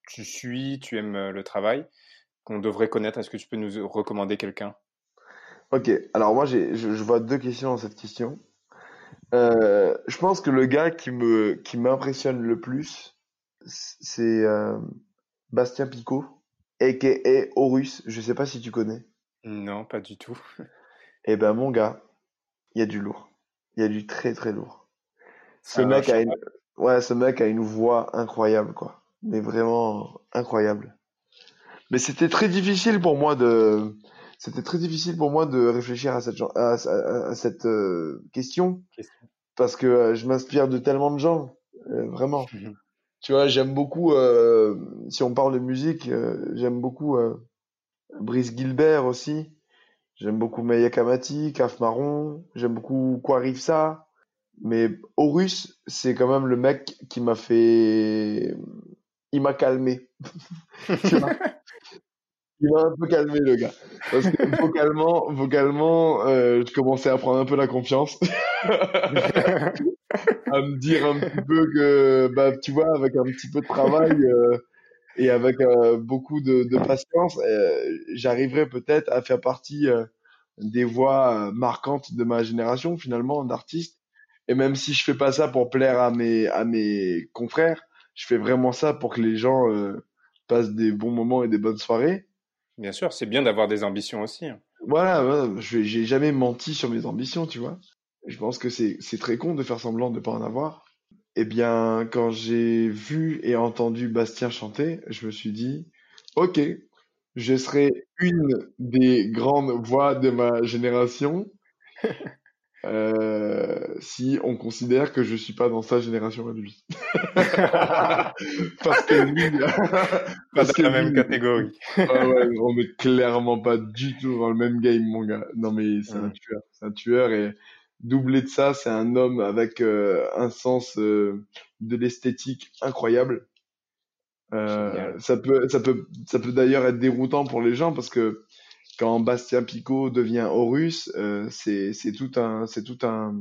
[SPEAKER 3] tu suis, tu aimes le travail, qu'on devrait connaître Est-ce que tu peux nous recommander quelqu'un?
[SPEAKER 4] Ok, alors moi, je, je, vois deux questions dans cette question. je pense que le gars qui me qui m'impressionne le plus, c'est Bastien Picot a.k.a. Horus. Je sais pas si tu connais.
[SPEAKER 3] Non, pas du tout.
[SPEAKER 4] Eh ben, mon gars, il y a du lourd. Il y a du très très lourd. Ce mec a une, ouais, ce mec a une voix incroyable, quoi. Mais vraiment incroyable. Mais c'était très difficile pour moi de, c'était très difficile pour moi de réfléchir à cette, à, cette euh, question, parce que euh, je m'inspire de tellement de gens, euh, vraiment. Tu vois, j'aime beaucoup, si on parle de musique, j'aime beaucoup Brice Gilbert aussi. J'aime beaucoup Maya Kamati, Kaf Marron. J'aime beaucoup Quarifsa. Mais Horus, c'est quand même le mec qui m'a fait... Il m'a calmé. Il m'a un peu calmé, le gars. Parce que vocalement, vocalement euh, je commençais à prendre un peu la confiance. à me dire un petit peu que, bah, tu vois, avec un petit peu de travail euh, et avec euh, beaucoup de, de patience, j'arriverai peut-être à faire partie des voix marquantes de ma génération, finalement, d'artistes. Et même si je fais pas ça pour plaire à mes, à mes confrères, je fais vraiment ça pour que les gens passent des bons moments et des bonnes soirées.
[SPEAKER 3] Bien sûr, c'est bien d'avoir des ambitions aussi. Hein.
[SPEAKER 4] Voilà, je j'ai jamais menti sur mes ambitions, tu vois. Je pense que c'est très con de faire semblant de ne pas en avoir. Eh bien, quand j'ai vu et entendu Bastien chanter, je me suis dit, ok, je serai une des grandes voix de ma génération euh, si on considère que je suis pas dans sa génération à lui. parce que lui,
[SPEAKER 3] pas dans la même catégorie.
[SPEAKER 4] ah ouais, on est clairement pas du tout dans le même game, mon gars. Non mais c'est un tueur, c'est un tueur et doublé de ça, c'est un homme avec euh, un sens euh, de l'esthétique incroyable. Euh, ça peut, ça peut, ça peut d'ailleurs être déroutant pour les gens parce que quand Bastien Picot devient Horus, euh, c'est c'est tout un c'est tout un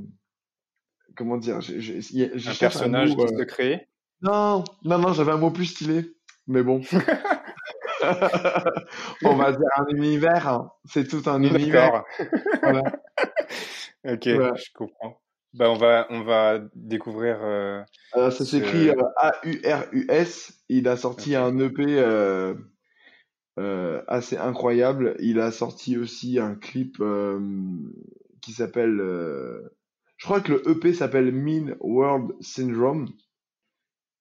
[SPEAKER 4] comment dire
[SPEAKER 3] j'ai un personnage qui se crée.
[SPEAKER 4] Non non non j'avais un mot plus stylé mais bon. On va dire un univers. Hein. C'est tout un univers.
[SPEAKER 3] voilà. Ok, je comprends. Bah, on va on va découvrir. Euh,
[SPEAKER 4] ça s'écrit A U R U S. Il a sorti un EP. Euh, euh, assez incroyable. Il a sorti aussi un clip euh, qui s'appelle, euh, je crois que le EP s'appelle Mean World Syndrome.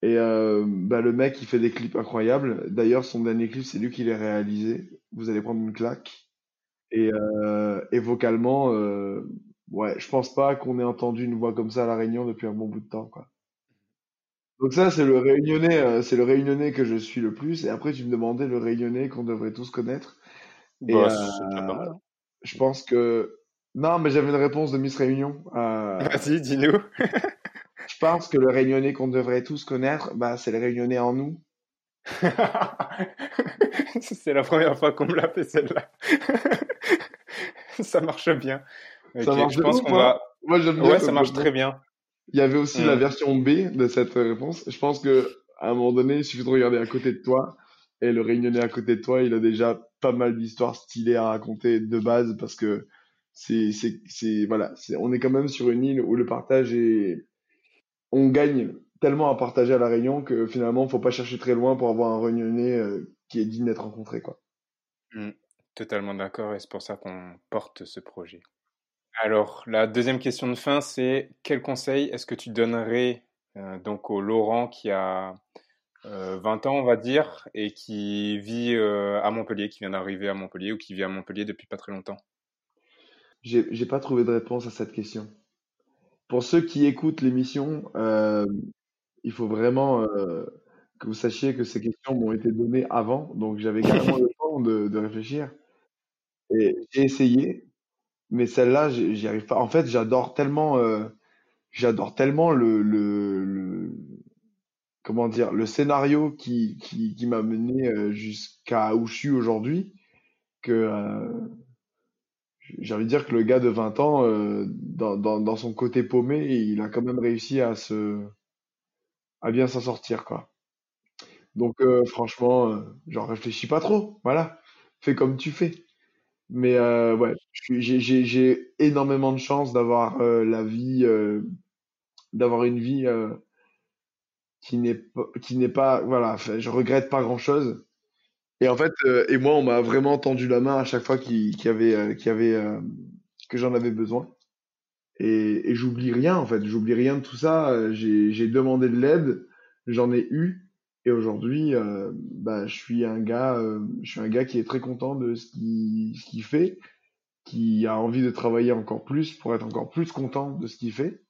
[SPEAKER 4] Et bah, le mec, il fait des clips incroyables. D'ailleurs, son dernier clip, c'est lui qui l'a réalisé. Vous allez prendre une claque. Et, et vocalement, ouais, je pense pas qu'on ait entendu une voix comme ça à la Réunion depuis un bon bout de temps, quoi. Donc ça, c'est le réunionnais, euh, c'est le réunionnais que je suis le plus. Et après, tu me demandais le réunionnais qu'on devrait tous connaître. Et, bah, euh, hein. je pense que non, mais j'avais une réponse de Miss Réunion.
[SPEAKER 3] Euh... Vas-y, dis-nous.
[SPEAKER 4] je pense que le réunionnais qu'on devrait tous connaître, bah, c'est le réunionnais en nous.
[SPEAKER 3] c'est la première fois qu'on me l'a fait celle-là. ça marche bien.
[SPEAKER 4] Ça marche je pense qu'on
[SPEAKER 3] va. Moi, j'aime bien. Ouais, ça marche très bien.
[SPEAKER 4] Il y avait aussi la version B de cette réponse. Je pense que à un moment donné, il suffit de regarder à côté de toi et le réunionnais à côté de toi, il a déjà pas mal d'histoires stylées à raconter de base parce que c'est, c'est, c'est, voilà, c'est, on est quand même sur une île où le partage est, on gagne tellement à partager à la Réunion que finalement, faut pas chercher très loin pour avoir un Réunionnais euh, qui est digne d'être rencontré, quoi.
[SPEAKER 3] Mm, totalement d'accord, et c'est pour ça qu'on porte ce projet. Alors, la deuxième question de fin, c'est quel conseil est-ce que tu donnerais euh, donc au Laurent qui a 20 euh, ans, on va dire, et qui vit à Montpellier, qui vient d'arriver à Montpellier ou qui vit à Montpellier depuis pas très longtemps?
[SPEAKER 4] J'ai, pas trouvé de réponse à cette question. Pour ceux qui écoutent l'émission, euh, il faut vraiment euh, que vous sachiez que ces questions m'ont été données avant, donc j'avais carrément le temps de, de réfléchir. Et j'ai essayé, mais celle-là, j'y arrive pas. En fait, j'adore tellement, euh, j'adore tellement le, le, comment dire, le scénario qui, qui, m'a mené euh, jusqu'à où je suis aujourd'hui, que euh, j'ai envie de dire que le gars de 20 ans, dans, dans, dans son côté paumé, il a quand même réussi à se, à bien s'en sortir, quoi. Donc, franchement, j'en réfléchis pas trop. Voilà. Fais comme tu fais. Mais ouais, j'ai énormément de chance d'avoir euh, la vie, euh, d'avoir une vie euh, qui n'est pas, qui n'est pas, voilà, je regrette pas grand-chose. Et en fait, et moi, on m'a vraiment tendu la main à chaque fois qu'il y avait, avait, que j'en avais besoin. Et, j'oublie rien, en fait. J'oublie rien de tout ça. J'ai demandé de l'aide, j'en ai eu. Et aujourd'hui, bah, je suis un gars, je suis un gars qui est très content de ce qu'il qu'il fait, qui a envie de travailler encore plus pour être encore plus content de ce qu'il fait.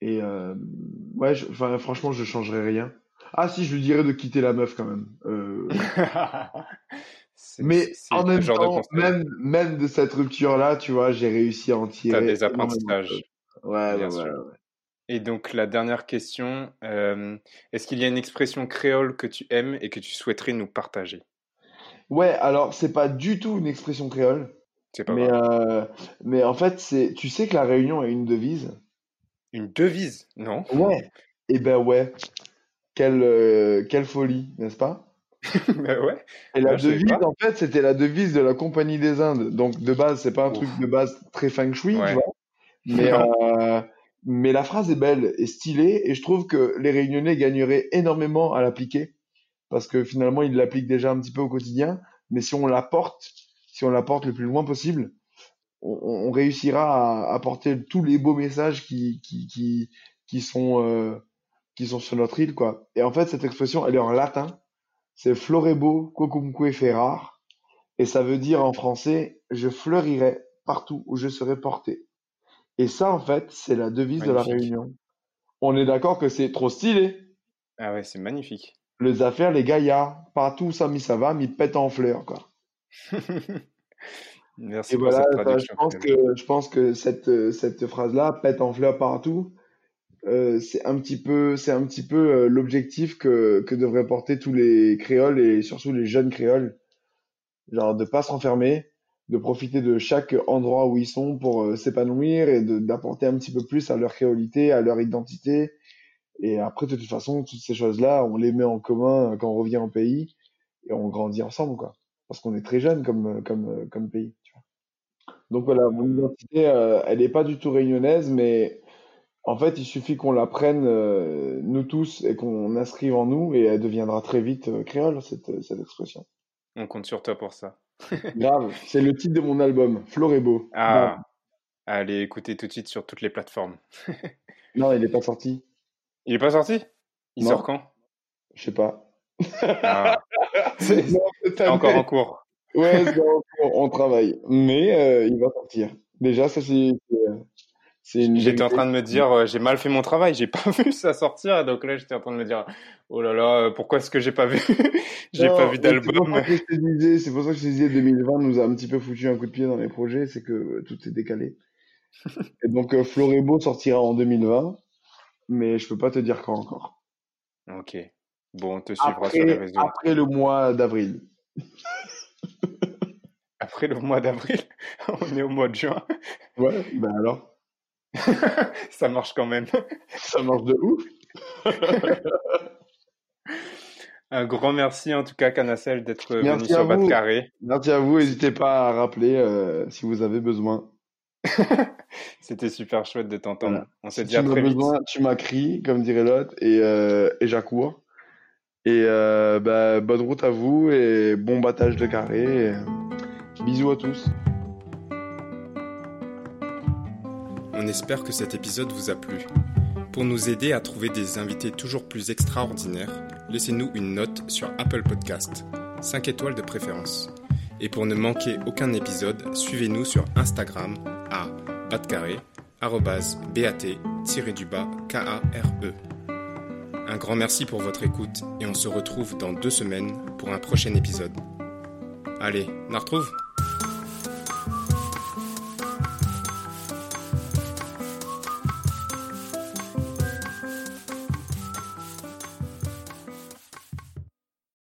[SPEAKER 4] Et euh, ouais, je- enfin, franchement, je changerais rien. Ah si, je lui dirais de quitter la meuf quand même. Euh, mais en même
[SPEAKER 3] genre
[SPEAKER 4] temps, même, même de cette rupture-là, tu vois, j'ai réussi à en
[SPEAKER 3] T'as
[SPEAKER 4] tirer
[SPEAKER 3] des
[SPEAKER 4] énormément de
[SPEAKER 3] apprentissages.
[SPEAKER 4] Ouais,
[SPEAKER 3] bien
[SPEAKER 4] ouais,
[SPEAKER 3] sûr.
[SPEAKER 4] ouais.
[SPEAKER 3] Et donc, la dernière question, euh, est-ce qu'il y a une expression créole que tu aimes et que tu souhaiterais nous partager?
[SPEAKER 4] Ouais, alors c'est pas du tout une expression créole,
[SPEAKER 3] pas
[SPEAKER 4] mais euh, mais en fait c'est, tu sais que la Réunion a une devise?
[SPEAKER 3] Une devise, non?
[SPEAKER 4] Ouais. Eh ben ouais. Quelle euh, quelle folie, n'est-ce pas?
[SPEAKER 3] Ben ouais,
[SPEAKER 4] Et la
[SPEAKER 3] ben,
[SPEAKER 4] devise, en fait, c'était la devise de la Compagnie des Indes. Donc de base, c'est pas un truc de base très feng shui, tu
[SPEAKER 3] ouais,
[SPEAKER 4] vois. Mais euh, mais la phrase est belle et stylée, et je trouve que les Réunionnais gagneraient énormément à l'appliquer. parce que finalement, il l'applique déjà un petit peu au quotidien. Mais si on la porte, si on la porte le plus loin possible, on, on réussira à apporter tous les beaux messages qui, qui, qui, qui sont, euh, qui sont sur notre île, quoi. Et en fait, cette expression, elle est en latin. C'est florebo quocumque ferar. Et ça veut dire en français, je fleurirai partout où je serai porté. Et ça, en fait, c'est la devise de la. Réunion. On est d'accord que c'est trop stylé.
[SPEAKER 3] Ah ouais, c'est magnifique.
[SPEAKER 4] Les affaires, les gaillards, partout ça, mi ça va, mi pète en fleurs, quoi.
[SPEAKER 3] Merci
[SPEAKER 4] Et
[SPEAKER 3] pour
[SPEAKER 4] voilà,
[SPEAKER 3] cette
[SPEAKER 4] je pense que, je pense que cette, euh, cette phrase-là, pète en fleurs partout, euh, c'est un petit peu, c'est un petit peu euh, l'objectif que, que devraient porter tous les créoles et surtout les jeunes créoles. Genre, de pas se renfermer, de profiter de chaque endroit où ils sont pour euh, s'épanouir et d'apporter un petit peu plus à leur créolité, à leur identité. Et après, de toute façon, toutes ces choses-là, on les met en commun quand on revient au pays et on grandit ensemble, quoi. Parce qu'on est très jeune comme, euh, comme, euh, comme pays. tu vois. Donc voilà, mon identité, euh, elle n'est pas du tout réunionnaise, mais en fait, il suffit qu'on la prenne, euh, nous tous, et qu'on inscrive en nous, et elle deviendra très vite euh, créole, cette, cette expression.
[SPEAKER 3] On compte sur toi pour ça.
[SPEAKER 4] Grave, c'est le titre de mon album, Florébo. Grave.
[SPEAKER 3] Ah, allez écouter tout de suite sur toutes les plateformes.
[SPEAKER 4] Non, il n'est pas sorti.
[SPEAKER 3] Il est pas sorti? Il
[SPEAKER 4] Non,
[SPEAKER 3] sort quand?
[SPEAKER 4] je sais pas.
[SPEAKER 3] Ah, c'est
[SPEAKER 4] Non, cette
[SPEAKER 3] c'est encore en cours.
[SPEAKER 4] ouais, c'est en cours, on travaille, mais euh, il va sortir. Déjà, ça c'est une
[SPEAKER 3] J'étais en train de me dire, euh, j'ai mal fait mon travail, j'ai pas vu ça sortir. Donc là, j'étais en train de me dire, oh là là, euh, pourquoi est-ce que j'ai pas vu, j'ai pas vu d'album?
[SPEAKER 4] c'est pour ça que je te disais 2020 nous a un petit peu foutu un coup de pied dans les projets, c'est que tout est décalé. Et donc euh, Florébo sortira en 2020, mais je peux pas te dire quand encore.
[SPEAKER 3] Ok. Bon, on te suivra sur les réseaux.
[SPEAKER 4] après le mois d'avril.
[SPEAKER 3] Après le mois d'avril, on est au mois de juin.
[SPEAKER 4] Ouais, ben alors,
[SPEAKER 3] Ça marche quand même.
[SPEAKER 4] ça marche de ouf.
[SPEAKER 3] Un grand merci en tout cas, Canacel, d'être venu sur Carré.
[SPEAKER 4] Merci à vous. N'hésitez pas à rappeler euh, si vous avez besoin.
[SPEAKER 3] C'était super chouette de t'entendre.
[SPEAKER 4] Voilà.
[SPEAKER 3] On s'est
[SPEAKER 4] Si
[SPEAKER 3] dit à
[SPEAKER 4] tu m'as
[SPEAKER 3] très vite.
[SPEAKER 4] besoin, tu m'as crié, comme dirait l'autre, et, euh, et j'accours. Et euh, bah, bonne route à vous et bon battage de carré. bisous à tous.
[SPEAKER 3] On espère que cet épisode vous a plu. Pour nous aider à trouver des invités toujours plus extraordinaires, laissez-nous une note sur Apple Podcast, 5 étoiles de préférence. Et pour ne manquer aucun épisode, suivez-nous sur Instagram à batcarré, K-A-R-E. Un grand merci pour votre écoute et on se retrouve dans deux semaines pour un prochain épisode. Allez, on retrouve?